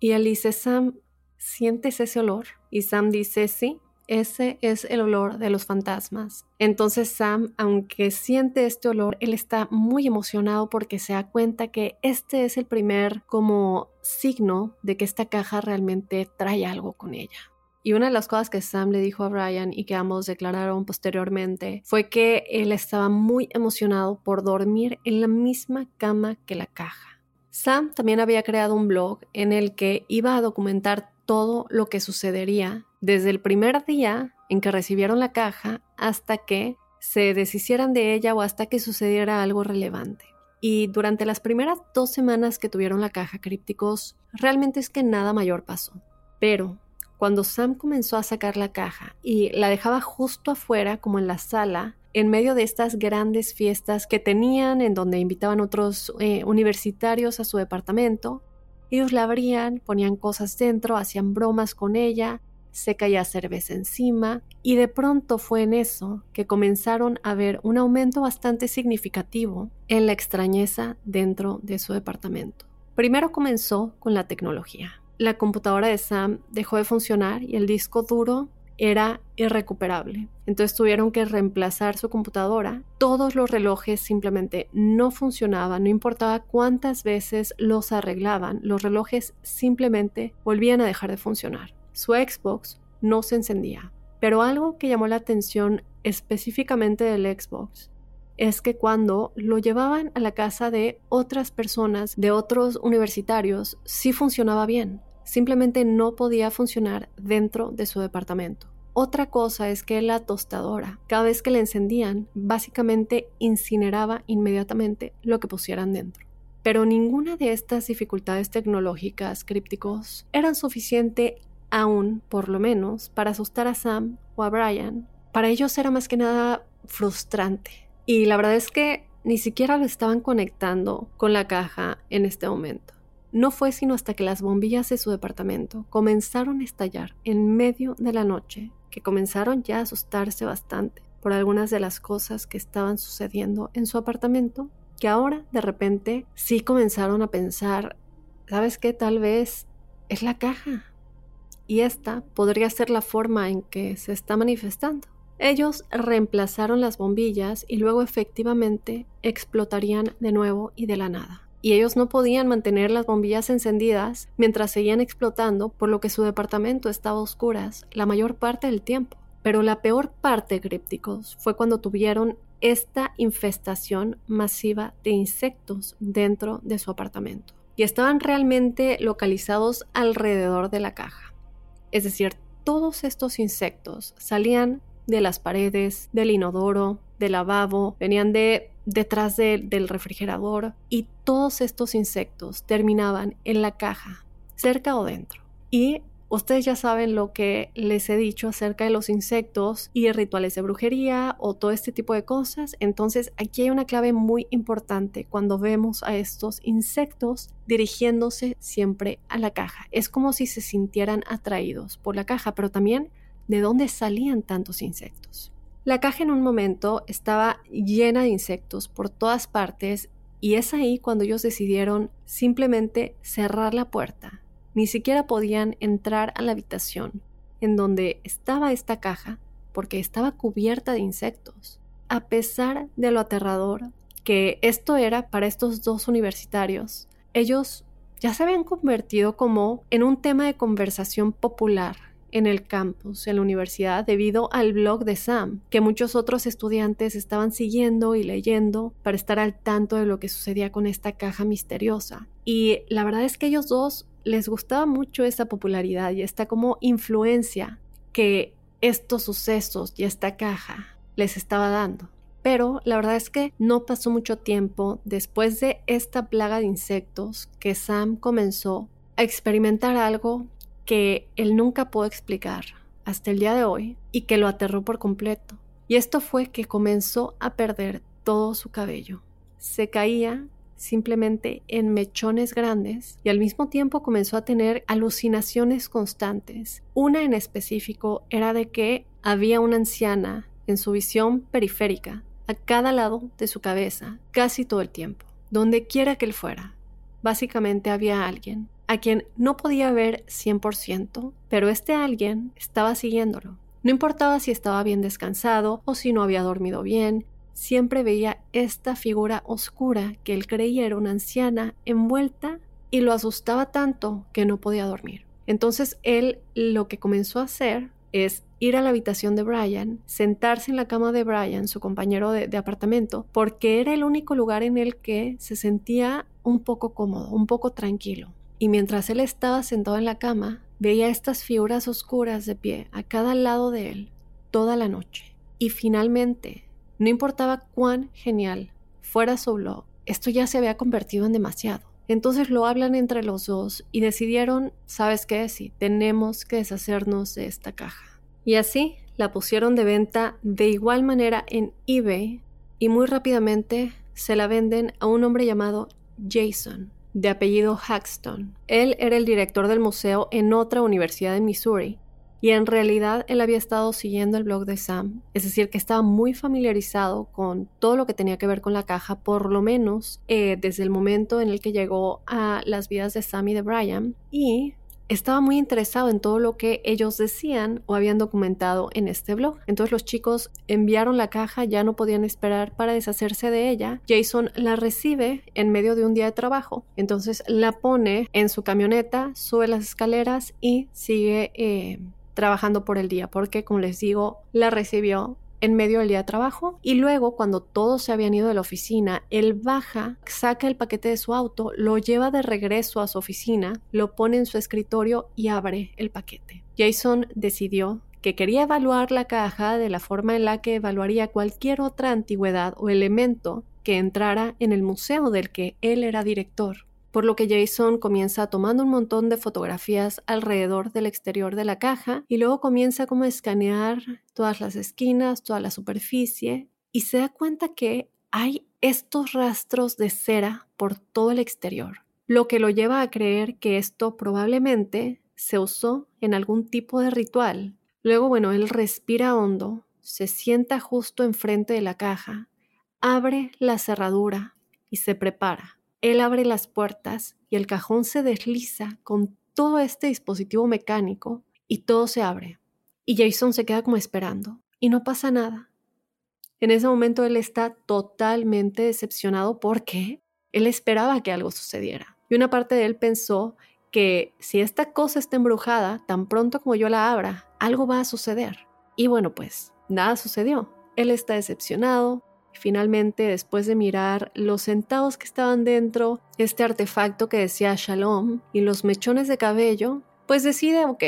Y él dice, Sam, ¿sientes ese olor? Y Sam dice, sí, ese es el olor de los fantasmas. Entonces Sam, aunque siente este olor, él está muy emocionado porque se da cuenta que este es el primer como signo de que esta caja realmente trae algo con ella. Y una de las cosas que Sam le dijo a Brian y que ambos declararon posteriormente fue que él estaba muy emocionado por dormir en la misma cama que la caja. Sam también había creado un blog en el que iba a documentar todo lo que sucedería desde el primer día en que recibieron la caja hasta que se deshicieran de ella o hasta que sucediera algo relevante. Y durante las primeras dos semanas que tuvieron la caja crípticos, realmente es que nada mayor pasó. Pero cuando Sam comenzó a sacar la caja y la dejaba justo afuera, como en la sala, en medio de estas grandes fiestas que tenían, en donde invitaban otros eh, universitarios a su departamento, ellos la abrían, ponían cosas dentro, hacían bromas con ella, se caía cerveza encima, y de pronto fue en eso que comenzaron a ver un aumento bastante significativo en la extrañeza dentro de su departamento. Primero comenzó con la tecnología la computadora de Sam dejó de funcionar y el disco duro era irrecuperable. Entonces tuvieron que reemplazar su computadora. Todos los relojes simplemente no funcionaban, no importaba cuántas veces los arreglaban, los relojes simplemente volvían a dejar de funcionar. Su Xbox no se encendía. Pero algo que llamó la atención específicamente del Xbox es que cuando lo llevaban a la casa de otras personas, de otros universitarios, sí funcionaba bien. Simplemente no podía funcionar dentro de su departamento. Otra cosa es que la tostadora, cada vez que la encendían, básicamente incineraba inmediatamente lo que pusieran dentro. Pero ninguna de estas dificultades tecnológicas crípticos eran suficiente aún, por lo menos, para asustar a Sam o a Brian. Para ellos era más que nada frustrante y la verdad es que ni siquiera lo estaban conectando con la caja en este momento. No fue sino hasta que las bombillas de su departamento comenzaron a estallar en medio de la noche que comenzaron ya a asustarse bastante por algunas de las cosas que estaban sucediendo en su apartamento, que ahora de repente sí comenzaron a pensar, ¿sabes qué? Tal vez es la caja. Y esta podría ser la forma en que se está manifestando. Ellos reemplazaron las bombillas y luego efectivamente explotarían de nuevo y de la nada. Y ellos no podían mantener las bombillas encendidas mientras seguían explotando, por lo que su departamento estaba a oscuras la mayor parte del tiempo. Pero la peor parte, crípticos, fue cuando tuvieron esta infestación masiva de insectos dentro de su apartamento. Y estaban realmente localizados alrededor de la caja. Es decir, todos estos insectos salían de las paredes, del inodoro, del lavabo, venían de detrás del refrigerador y todos estos insectos terminaban en la caja, cerca o dentro. Y ustedes ya saben lo que les he dicho acerca de los insectos y rituales de brujería o todo este tipo de cosas. Entonces aquí hay una clave muy importante cuando vemos a estos insectos dirigiéndose siempre a la caja. Es como si se sintieran atraídos por la caja, pero también de dónde salían tantos insectos. La caja en un momento estaba llena de insectos por todas partes y es ahí cuando ellos decidieron simplemente cerrar la puerta. Ni siquiera podían entrar a la habitación en donde estaba esta caja porque estaba cubierta de insectos. A pesar de lo aterrador que esto era para estos dos universitarios, ellos ya se habían convertido como en un tema de conversación popular en el campus, en la universidad, debido al blog de Sam, que muchos otros estudiantes estaban siguiendo y leyendo para estar al tanto de lo que sucedía con esta caja misteriosa. Y la verdad es que ellos dos les gustaba mucho esa popularidad y esta como influencia que estos sucesos y esta caja les estaba dando. Pero la verdad es que no pasó mucho tiempo después de esta plaga de insectos que Sam comenzó a experimentar algo que él nunca pudo explicar hasta el día de hoy y que lo aterró por completo. Y esto fue que comenzó a perder todo su cabello. Se caía simplemente en mechones grandes y al mismo tiempo comenzó a tener alucinaciones constantes. Una en específico era de que había una anciana en su visión periférica a cada lado de su cabeza casi todo el tiempo, donde quiera que él fuera. Básicamente había alguien a quien no podía ver 100%, pero este alguien estaba siguiéndolo. No importaba si estaba bien descansado o si no había dormido bien, siempre veía esta figura oscura que él creía era una anciana envuelta y lo asustaba tanto que no podía dormir. Entonces él lo que comenzó a hacer es ir a la habitación de Brian, sentarse en la cama de Brian, su compañero de, apartamento, porque era el único lugar en el que se sentía un poco cómodo, un poco tranquilo. Y mientras él estaba sentado en la cama, veía estas figuras oscuras de pie a cada lado de él toda la noche. Y finalmente, no importaba cuán genial fuera su blog, esto ya se había convertido en demasiado. Entonces lo hablan entre los dos y decidieron, ¿sabes qué? Sí, tenemos que deshacernos de esta caja. Y así la pusieron de venta de igual manera en eBay y muy rápidamente se la venden a un hombre llamado Jason, de apellido Haxton. Él era el director del museo en otra universidad en Missouri y en realidad él había estado siguiendo el blog de Sam, es decir, que estaba muy familiarizado con todo lo que tenía que ver con la caja, por lo menos eh, desde el momento en el que llegó a las vidas de Sam y de Brian, y estaba muy interesado en todo lo que ellos decían o habían documentado en este blog. Entonces los chicos enviaron la caja, ya no podían esperar para deshacerse de ella. Jason la recibe en medio de un día de trabajo. Entonces la pone en su camioneta, sube las escaleras y sigue eh, trabajando por el día, porque como les digo, la recibió en medio del día de trabajo y luego cuando todos se habían ido de la oficina, él baja, saca el paquete de su auto, lo lleva de regreso a su oficina, lo pone en su escritorio y abre el paquete. Jason decidió que quería evaluar la caja de la forma en la que evaluaría cualquier otra antigüedad o elemento que entrara en el museo del que él era director por lo que Jason comienza tomando un montón de fotografías alrededor del exterior de la caja y luego comienza como a escanear todas las esquinas, toda la superficie y se da cuenta que hay estos rastros de cera por todo el exterior, lo que lo lleva a creer que esto probablemente se usó en algún tipo de ritual. Luego, bueno, él respira hondo, se sienta justo enfrente de la caja, abre la cerradura y se prepara. Él abre las puertas y el cajón se desliza con todo este dispositivo mecánico y todo se abre. Y Jason se queda como esperando y no pasa nada. En ese momento él está totalmente decepcionado porque él esperaba que algo sucediera. Y una parte de él pensó que si esta cosa está embrujada, tan pronto como yo la abra, algo va a suceder. Y bueno, pues nada sucedió. Él está decepcionado, Finalmente, después de mirar los centavos que estaban dentro, este artefacto que decía Shalom y los mechones de cabello, pues decide, ok,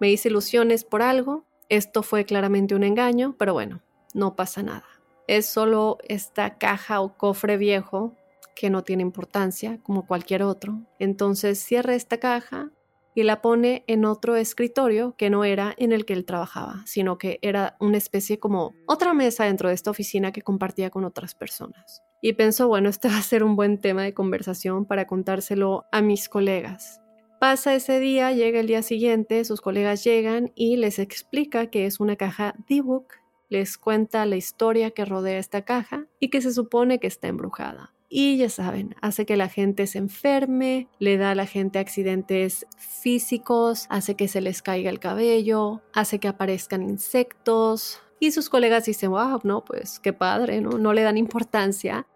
me hice ilusiones por algo, esto fue claramente un engaño, pero bueno, no pasa nada. Es solo esta caja o cofre viejo que no tiene importancia como cualquier otro. Entonces cierra esta caja, y la pone en otro escritorio que no era en el que él trabajaba, sino que era una especie como otra mesa dentro de esta oficina que compartía con otras personas. Y pensó, bueno, este va a ser un buen tema de conversación para contárselo a mis colegas. Pasa ese día, llega el día siguiente, sus colegas llegan y les explica que es una caja D-Book, les cuenta la historia que rodea esta caja y que se supone que está embrujada y ya saben, hace que la gente se enferme, le da a la gente accidentes físicos, hace que se les caiga el cabello, hace que aparezcan insectos. Y sus colegas dicen, wow, no, pues qué padre, ¿no? No le dan importancia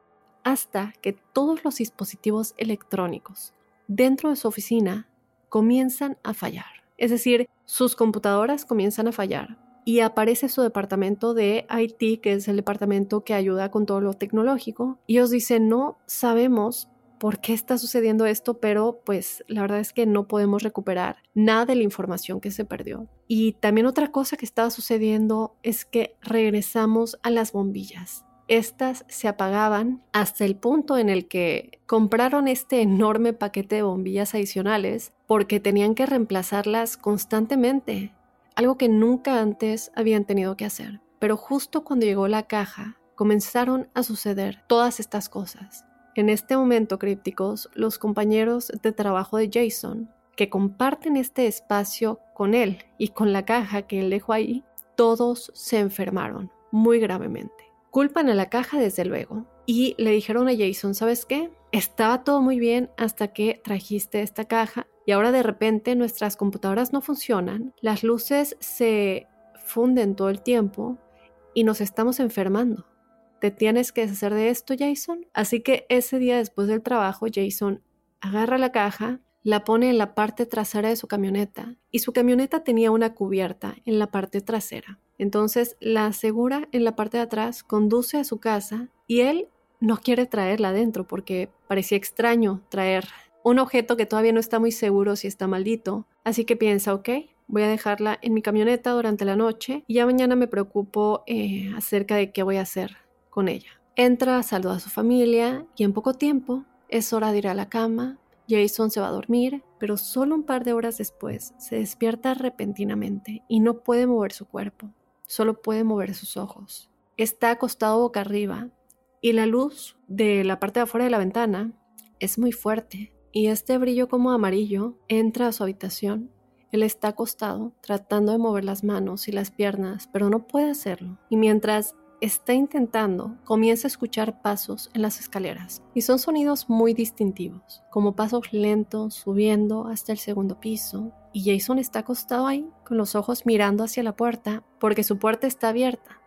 hasta que todos los dispositivos electrónicos dentro de su oficina comienzan a fallar. Es decir, sus computadoras comienzan a fallar y aparece su departamento de IT, que es el departamento que ayuda con todo lo tecnológico, y ellos dicen, no sabemos por qué está sucediendo esto, pero pues la verdad es que no podemos recuperar nada de la información que se perdió. Y también otra cosa que estaba sucediendo es que regresamos a las bombillas. Estas se apagaban hasta el punto en el que compraron este enorme paquete de bombillas adicionales porque tenían que reemplazarlas constantemente, algo que nunca antes habían tenido que hacer. Pero justo cuando llegó la caja, comenzaron a suceder todas estas cosas. En este momento, crípticos, los compañeros de trabajo de Jason, que comparten este espacio con él y con la caja que él dejó ahí, todos se enfermaron muy gravemente. Culpan a la caja desde luego y le dijeron a Jason, ¿sabes qué? Estaba todo muy bien hasta que trajiste esta caja y ahora de repente nuestras computadoras no funcionan, las luces se funden todo el tiempo y nos estamos enfermando te tienes que deshacer de esto, Jason. Así que ese día después del trabajo, Jason agarra la caja, la pone en la parte trasera de su camioneta y su camioneta tenía una cubierta en la parte trasera. Entonces la asegura en la parte de atrás, conduce a su casa y él no quiere traerla adentro porque parecía extraño traer un objeto que todavía no está muy seguro si está maldito. Así que piensa, ok, voy a dejarla en mi camioneta durante la noche y ya mañana me preocupo eh, acerca de qué voy a hacer con ella. Entra, saluda a su familia y en poco tiempo es hora de ir a la cama. Jason se va a dormir, pero solo un par de horas después se despierta repentinamente y no puede mover su cuerpo, solo puede mover sus ojos. Está acostado boca arriba y la luz de la parte de afuera de la ventana es muy fuerte y este brillo como amarillo entra a su habitación. Él está acostado tratando de mover las manos y las piernas, pero no puede hacerlo. Y mientras está intentando, comienza a escuchar pasos en las escaleras y son sonidos muy distintivos, como pasos lentos subiendo hasta el segundo piso y Jason está acostado ahí con los ojos mirando hacia la puerta porque su puerta está abierta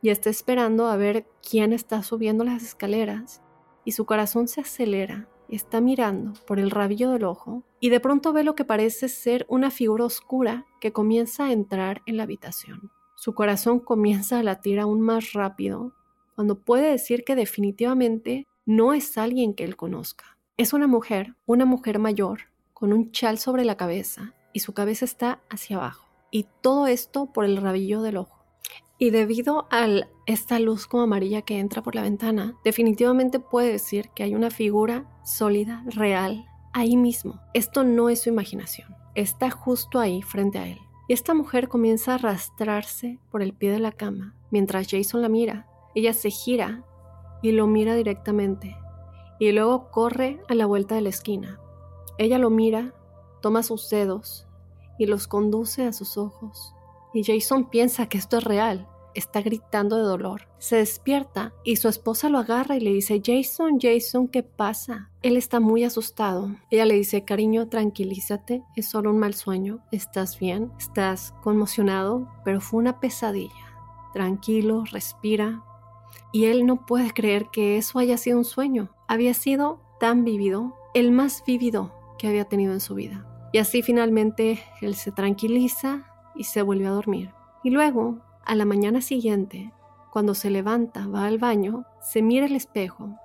y está esperando a ver quién está subiendo las escaleras y su corazón se acelera está mirando por el rabillo del ojo y de pronto ve lo que parece ser una figura oscura que comienza a entrar en la habitación. Su corazón comienza a latir aún más rápido cuando puede decir que definitivamente no es alguien que él conozca. Es una mujer, una mujer mayor, con un chal sobre la cabeza y su cabeza está hacia abajo. Y todo esto por el rabillo del ojo. Y debido a esta luz como amarilla que entra por la ventana, definitivamente puede decir que hay una figura sólida, real, ahí mismo. Esto no es su imaginación. Está justo ahí frente a él y esta mujer comienza a arrastrarse por el pie de la cama mientras Jason la mira. Ella se gira y lo mira directamente y luego corre a la vuelta de la esquina. Ella lo mira, toma sus dedos y los conduce a sus ojos. Y Jason piensa que esto es real está gritando de dolor. Se despierta y su esposa lo agarra y le dice, Jason, Jason, ¿qué pasa? Él está muy asustado. Ella le dice, cariño, tranquilízate, es solo un mal sueño, estás bien, estás conmocionado, pero fue una pesadilla. Tranquilo, respira. Y él no puede creer que eso haya sido un sueño. Había sido tan vivido, el más vivido que había tenido en su vida. Y así finalmente él se tranquiliza y se vuelve a dormir. Y luego a la mañana siguiente, cuando se levanta, va al baño, se mira el espejo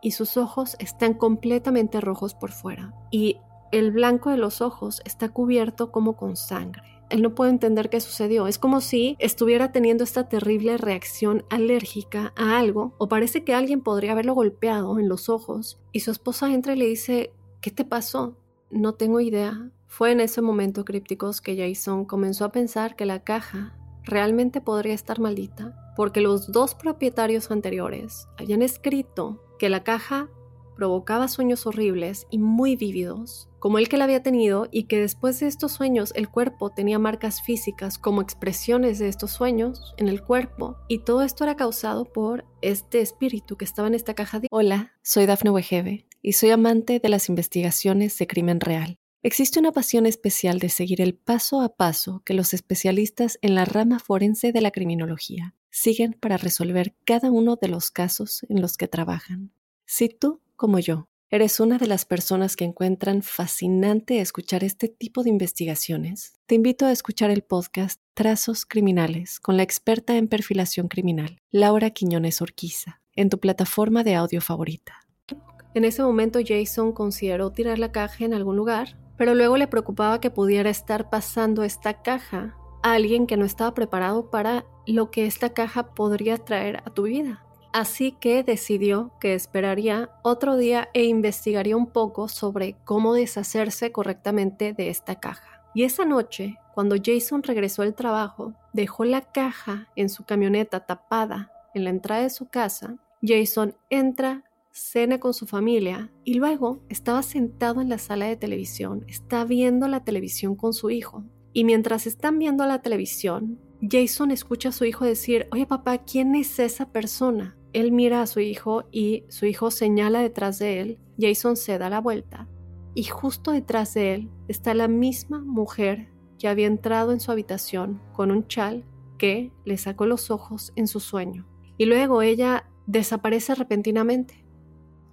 y sus ojos están completamente rojos por fuera y el blanco de los ojos está cubierto como con sangre. Él no puede entender qué sucedió. Es como si estuviera teniendo esta terrible reacción alérgica a algo o parece que alguien podría haberlo golpeado en los ojos y su esposa entra y le dice, ¿qué te pasó? No tengo idea. Fue en ese momento crípticos que Jason comenzó a pensar que la caja realmente podría estar maldita, porque los dos propietarios anteriores habían escrito que la caja provocaba sueños horribles y muy vívidos, como el que la había tenido, y que después de estos sueños el cuerpo tenía marcas físicas como expresiones de estos sueños en el cuerpo, y todo esto era causado por este espíritu que estaba en esta caja de... Hola, soy Dafne Wegebe y soy amante de las investigaciones de crimen real. Existe una pasión especial de seguir el paso a paso que los especialistas en la rama forense de la criminología siguen para resolver cada uno de los casos en los que trabajan. Si tú, como yo, ¿Eres una de las personas que encuentran fascinante escuchar este tipo de investigaciones? Te invito a escuchar el podcast Trazos Criminales con la experta en perfilación criminal, Laura Quiñones Orquiza, en tu plataforma de audio favorita. En ese momento Jason consideró tirar la caja en algún lugar, pero luego le preocupaba que pudiera estar pasando esta caja a alguien que no estaba preparado para lo que esta caja podría traer a tu vida. Así que decidió que esperaría otro día e investigaría un poco sobre cómo deshacerse correctamente de esta caja. Y esa noche, cuando Jason regresó al trabajo, dejó la caja en su camioneta tapada en la entrada de su casa. Jason entra, cena con su familia y luego estaba sentado en la sala de televisión, está viendo la televisión con su hijo. Y mientras están viendo la televisión, Jason escucha a su hijo decir, oye papá, ¿quién es esa persona? Él mira a su hijo y su hijo señala detrás de él. Jason se da la vuelta y justo detrás de él está la misma mujer que había entrado en su habitación con un chal que le sacó los ojos en su sueño. Y luego ella desaparece repentinamente.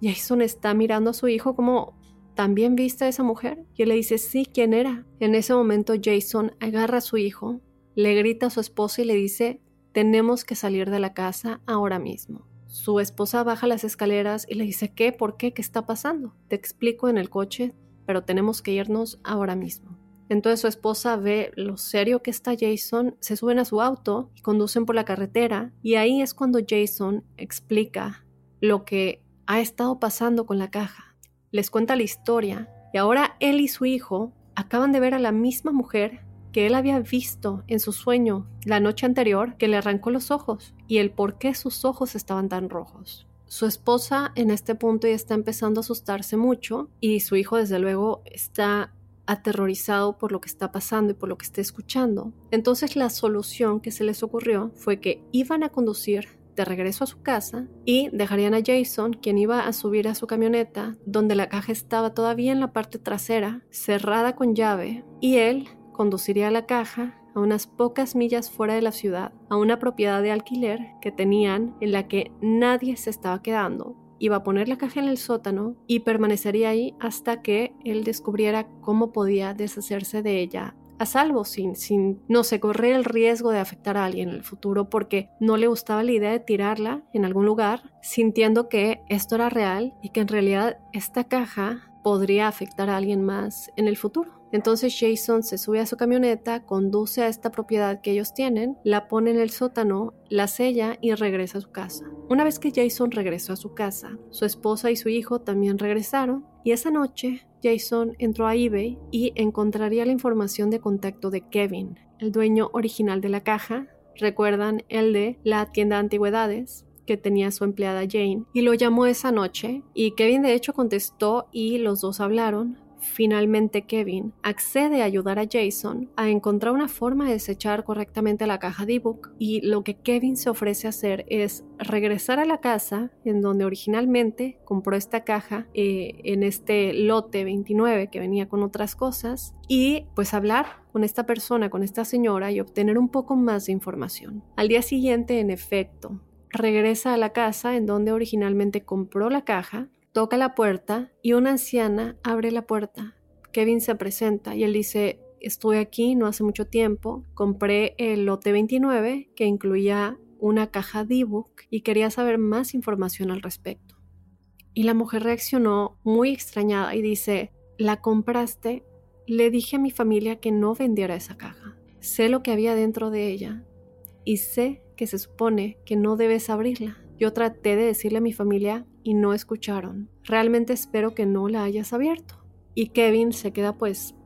Jason está mirando a su hijo como, ¿también viste a esa mujer? Y él le dice, sí, ¿quién era? En ese momento Jason agarra a su hijo, le grita a su esposa y le dice, tenemos que salir de la casa ahora mismo. Su esposa baja las escaleras y le dice, ¿qué? ¿Por qué? ¿Qué está pasando? Te explico en el coche, pero tenemos que irnos ahora mismo. Entonces su esposa ve lo serio que está Jason, se suben a su auto y conducen por la carretera y ahí es cuando Jason explica lo que ha estado pasando con la caja. Les cuenta la historia y ahora él y su hijo acaban de ver a la misma mujer que él había visto en su sueño la noche anterior que le arrancó los ojos y el por qué sus ojos estaban tan rojos. Su esposa en este punto ya está empezando a asustarse mucho y su hijo desde luego está aterrorizado por lo que está pasando y por lo que está escuchando. Entonces la solución que se les ocurrió fue que iban a conducir de regreso a su casa y dejarían a Jason, quien iba a subir a su camioneta, donde la caja estaba todavía en la parte trasera, cerrada con llave, y él conduciría la caja a unas pocas millas fuera de la ciudad, a una propiedad de alquiler que tenían en la que nadie se estaba quedando. Iba a poner la caja en el sótano y permanecería ahí hasta que él descubriera cómo podía deshacerse de ella a salvo, sin, sin, no sé, correr el riesgo de afectar a alguien en el futuro porque no le gustaba la idea de tirarla en algún lugar, sintiendo que esto era real y que en realidad esta caja podría afectar a alguien más en el futuro. Entonces Jason se sube a su camioneta, conduce a esta propiedad que ellos tienen, la pone en el sótano, la sella y regresa a su casa. Una vez que Jason regresó a su casa, su esposa y su hijo también regresaron y esa noche Jason entró a eBay y encontraría la información de contacto de Kevin, el dueño original de la caja, recuerdan el de la tienda de antigüedades, que tenía su empleada Jane. Y lo llamó esa noche y Kevin de hecho contestó y los dos hablaron Finalmente Kevin accede a ayudar a Jason a encontrar una forma de desechar correctamente la caja de ebook y lo que Kevin se ofrece a hacer es regresar a la casa en donde originalmente compró esta caja eh, en este lote 29 que venía con otras cosas y pues hablar con esta persona, con esta señora y obtener un poco más de información. Al día siguiente, en efecto, regresa a la casa en donde originalmente compró la caja toca la puerta y una anciana abre la puerta. Kevin se presenta y él dice, estuve aquí no hace mucho tiempo, compré el lote 29 que incluía una caja de ebook y quería saber más información al respecto. Y la mujer reaccionó muy extrañada y dice, ¿la compraste? Le dije a mi familia que no vendiera esa caja. Sé lo que había dentro de ella y sé que se supone que no debes abrirla. Yo traté de decirle a mi familia y no escucharon. Realmente espero que no la hayas abierto. Y Kevin se queda pues,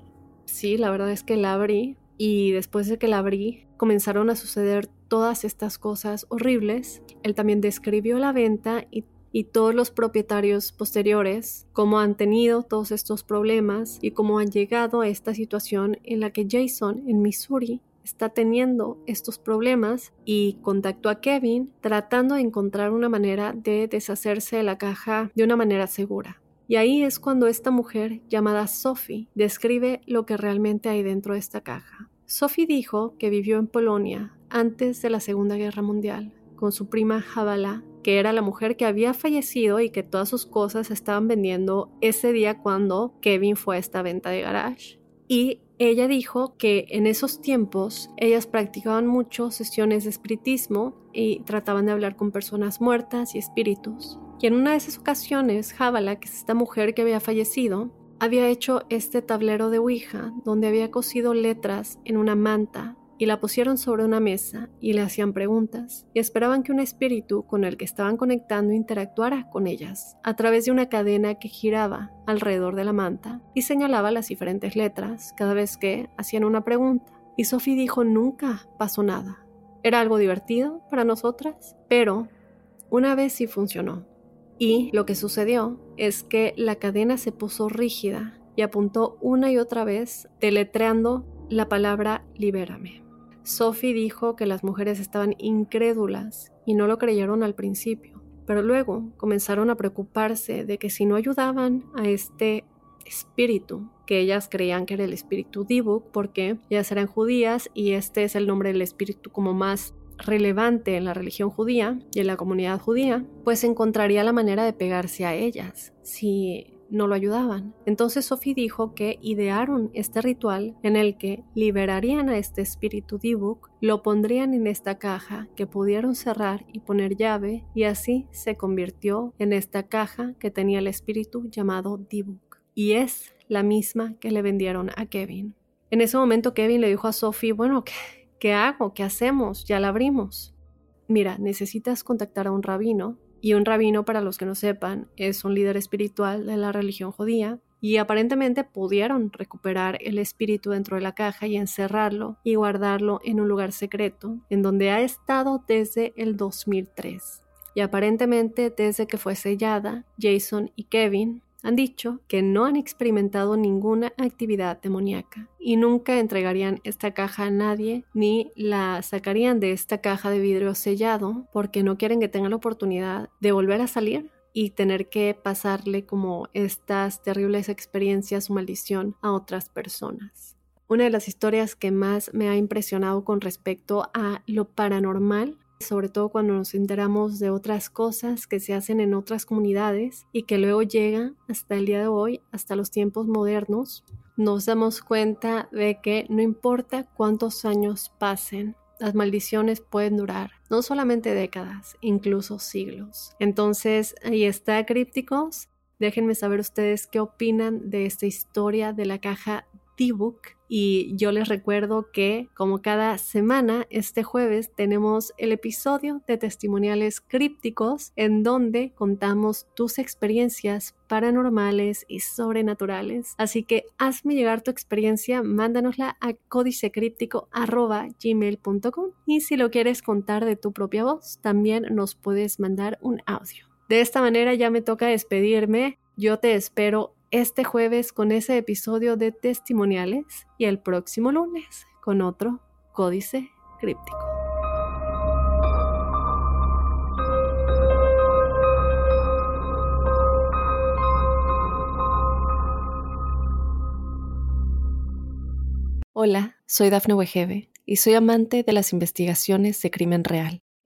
sí, la verdad es que la abrí y después de que la abrí comenzaron a suceder todas estas cosas horribles. Él también describió la venta y, y todos los propietarios posteriores, cómo han tenido todos estos problemas y cómo han llegado a esta situación en la que Jason en Missouri está teniendo estos problemas y contactó a Kevin tratando de encontrar una manera de deshacerse de la caja de una manera segura. Y ahí es cuando esta mujer llamada Sophie describe lo que realmente hay dentro de esta caja. Sophie dijo que vivió en Polonia antes de la Segunda Guerra Mundial con su prima Jabala que era la mujer que había fallecido y que todas sus cosas estaban vendiendo ese día cuando Kevin fue a esta venta de garage. Y ella dijo que en esos tiempos ellas practicaban mucho sesiones de espiritismo y trataban de hablar con personas muertas y espíritus. Y en una de esas ocasiones, Javala, que es esta mujer que había fallecido, había hecho este tablero de Ouija donde había cosido letras en una manta y la pusieron sobre una mesa y le hacían preguntas y esperaban que un espíritu con el que estaban conectando interactuara con ellas a través de una cadena que giraba alrededor de la manta y señalaba las diferentes letras cada vez que hacían una pregunta. Y Sophie dijo nunca pasó nada. Era algo divertido para nosotras, pero una vez sí funcionó. Y lo que sucedió es que la cadena se puso rígida y apuntó una y otra vez deletreando la palabra libérame. Sophie dijo que las mujeres estaban incrédulas y no lo creyeron al principio, pero luego comenzaron a preocuparse de que si no ayudaban a este espíritu, que ellas creían que era el espíritu Dibuk, porque ellas eran judías y este es el nombre del espíritu como más relevante en la religión judía y en la comunidad judía, pues encontraría la manera de pegarse a ellas. Si no lo ayudaban. Entonces Sophie dijo que idearon este ritual en el que liberarían a este espíritu Dibuk, lo pondrían en esta caja que pudieron cerrar y poner llave y así se convirtió en esta caja que tenía el espíritu llamado Dibuk. Y es la misma que le vendieron a Kevin. En ese momento Kevin le dijo a Sophie, bueno, ¿qué, qué hago? ¿Qué hacemos? Ya la abrimos. Mira, necesitas contactar a un rabino y un rabino, para los que no sepan, es un líder espiritual de la religión judía. Y aparentemente pudieron recuperar el espíritu dentro de la caja y encerrarlo y guardarlo en un lugar secreto, en donde ha estado desde el 2003. Y aparentemente desde que fue sellada, Jason y Kevin han dicho que no han experimentado ninguna actividad demoníaca y nunca entregarían esta caja a nadie ni la sacarían de esta caja de vidrio sellado porque no quieren que tengan la oportunidad de volver a salir y tener que pasarle como estas terribles experiencias o maldición a otras personas. Una de las historias que más me ha impresionado con respecto a lo paranormal sobre todo cuando nos enteramos de otras cosas que se hacen en otras comunidades y que luego llega hasta el día de hoy, hasta los tiempos modernos, nos damos cuenta de que no importa cuántos años pasen, las maldiciones pueden durar no solamente décadas, incluso siglos. Entonces, ahí está, crípticos. Déjenme saber ustedes qué opinan de esta historia de la caja D-Book y yo les recuerdo que como cada semana, este jueves tenemos el episodio de testimoniales crípticos en donde contamos tus experiencias paranormales y sobrenaturales. Así que hazme llegar tu experiencia, mándanosla a códicecríptico.gmail.com y si lo quieres contar de tu propia voz, también nos puedes mandar un audio. De esta manera ya me toca despedirme. Yo te espero este jueves con ese episodio de testimoniales y el próximo lunes con otro códice críptico. Hola, soy Dafne Wegebe y soy amante de las investigaciones de crimen real.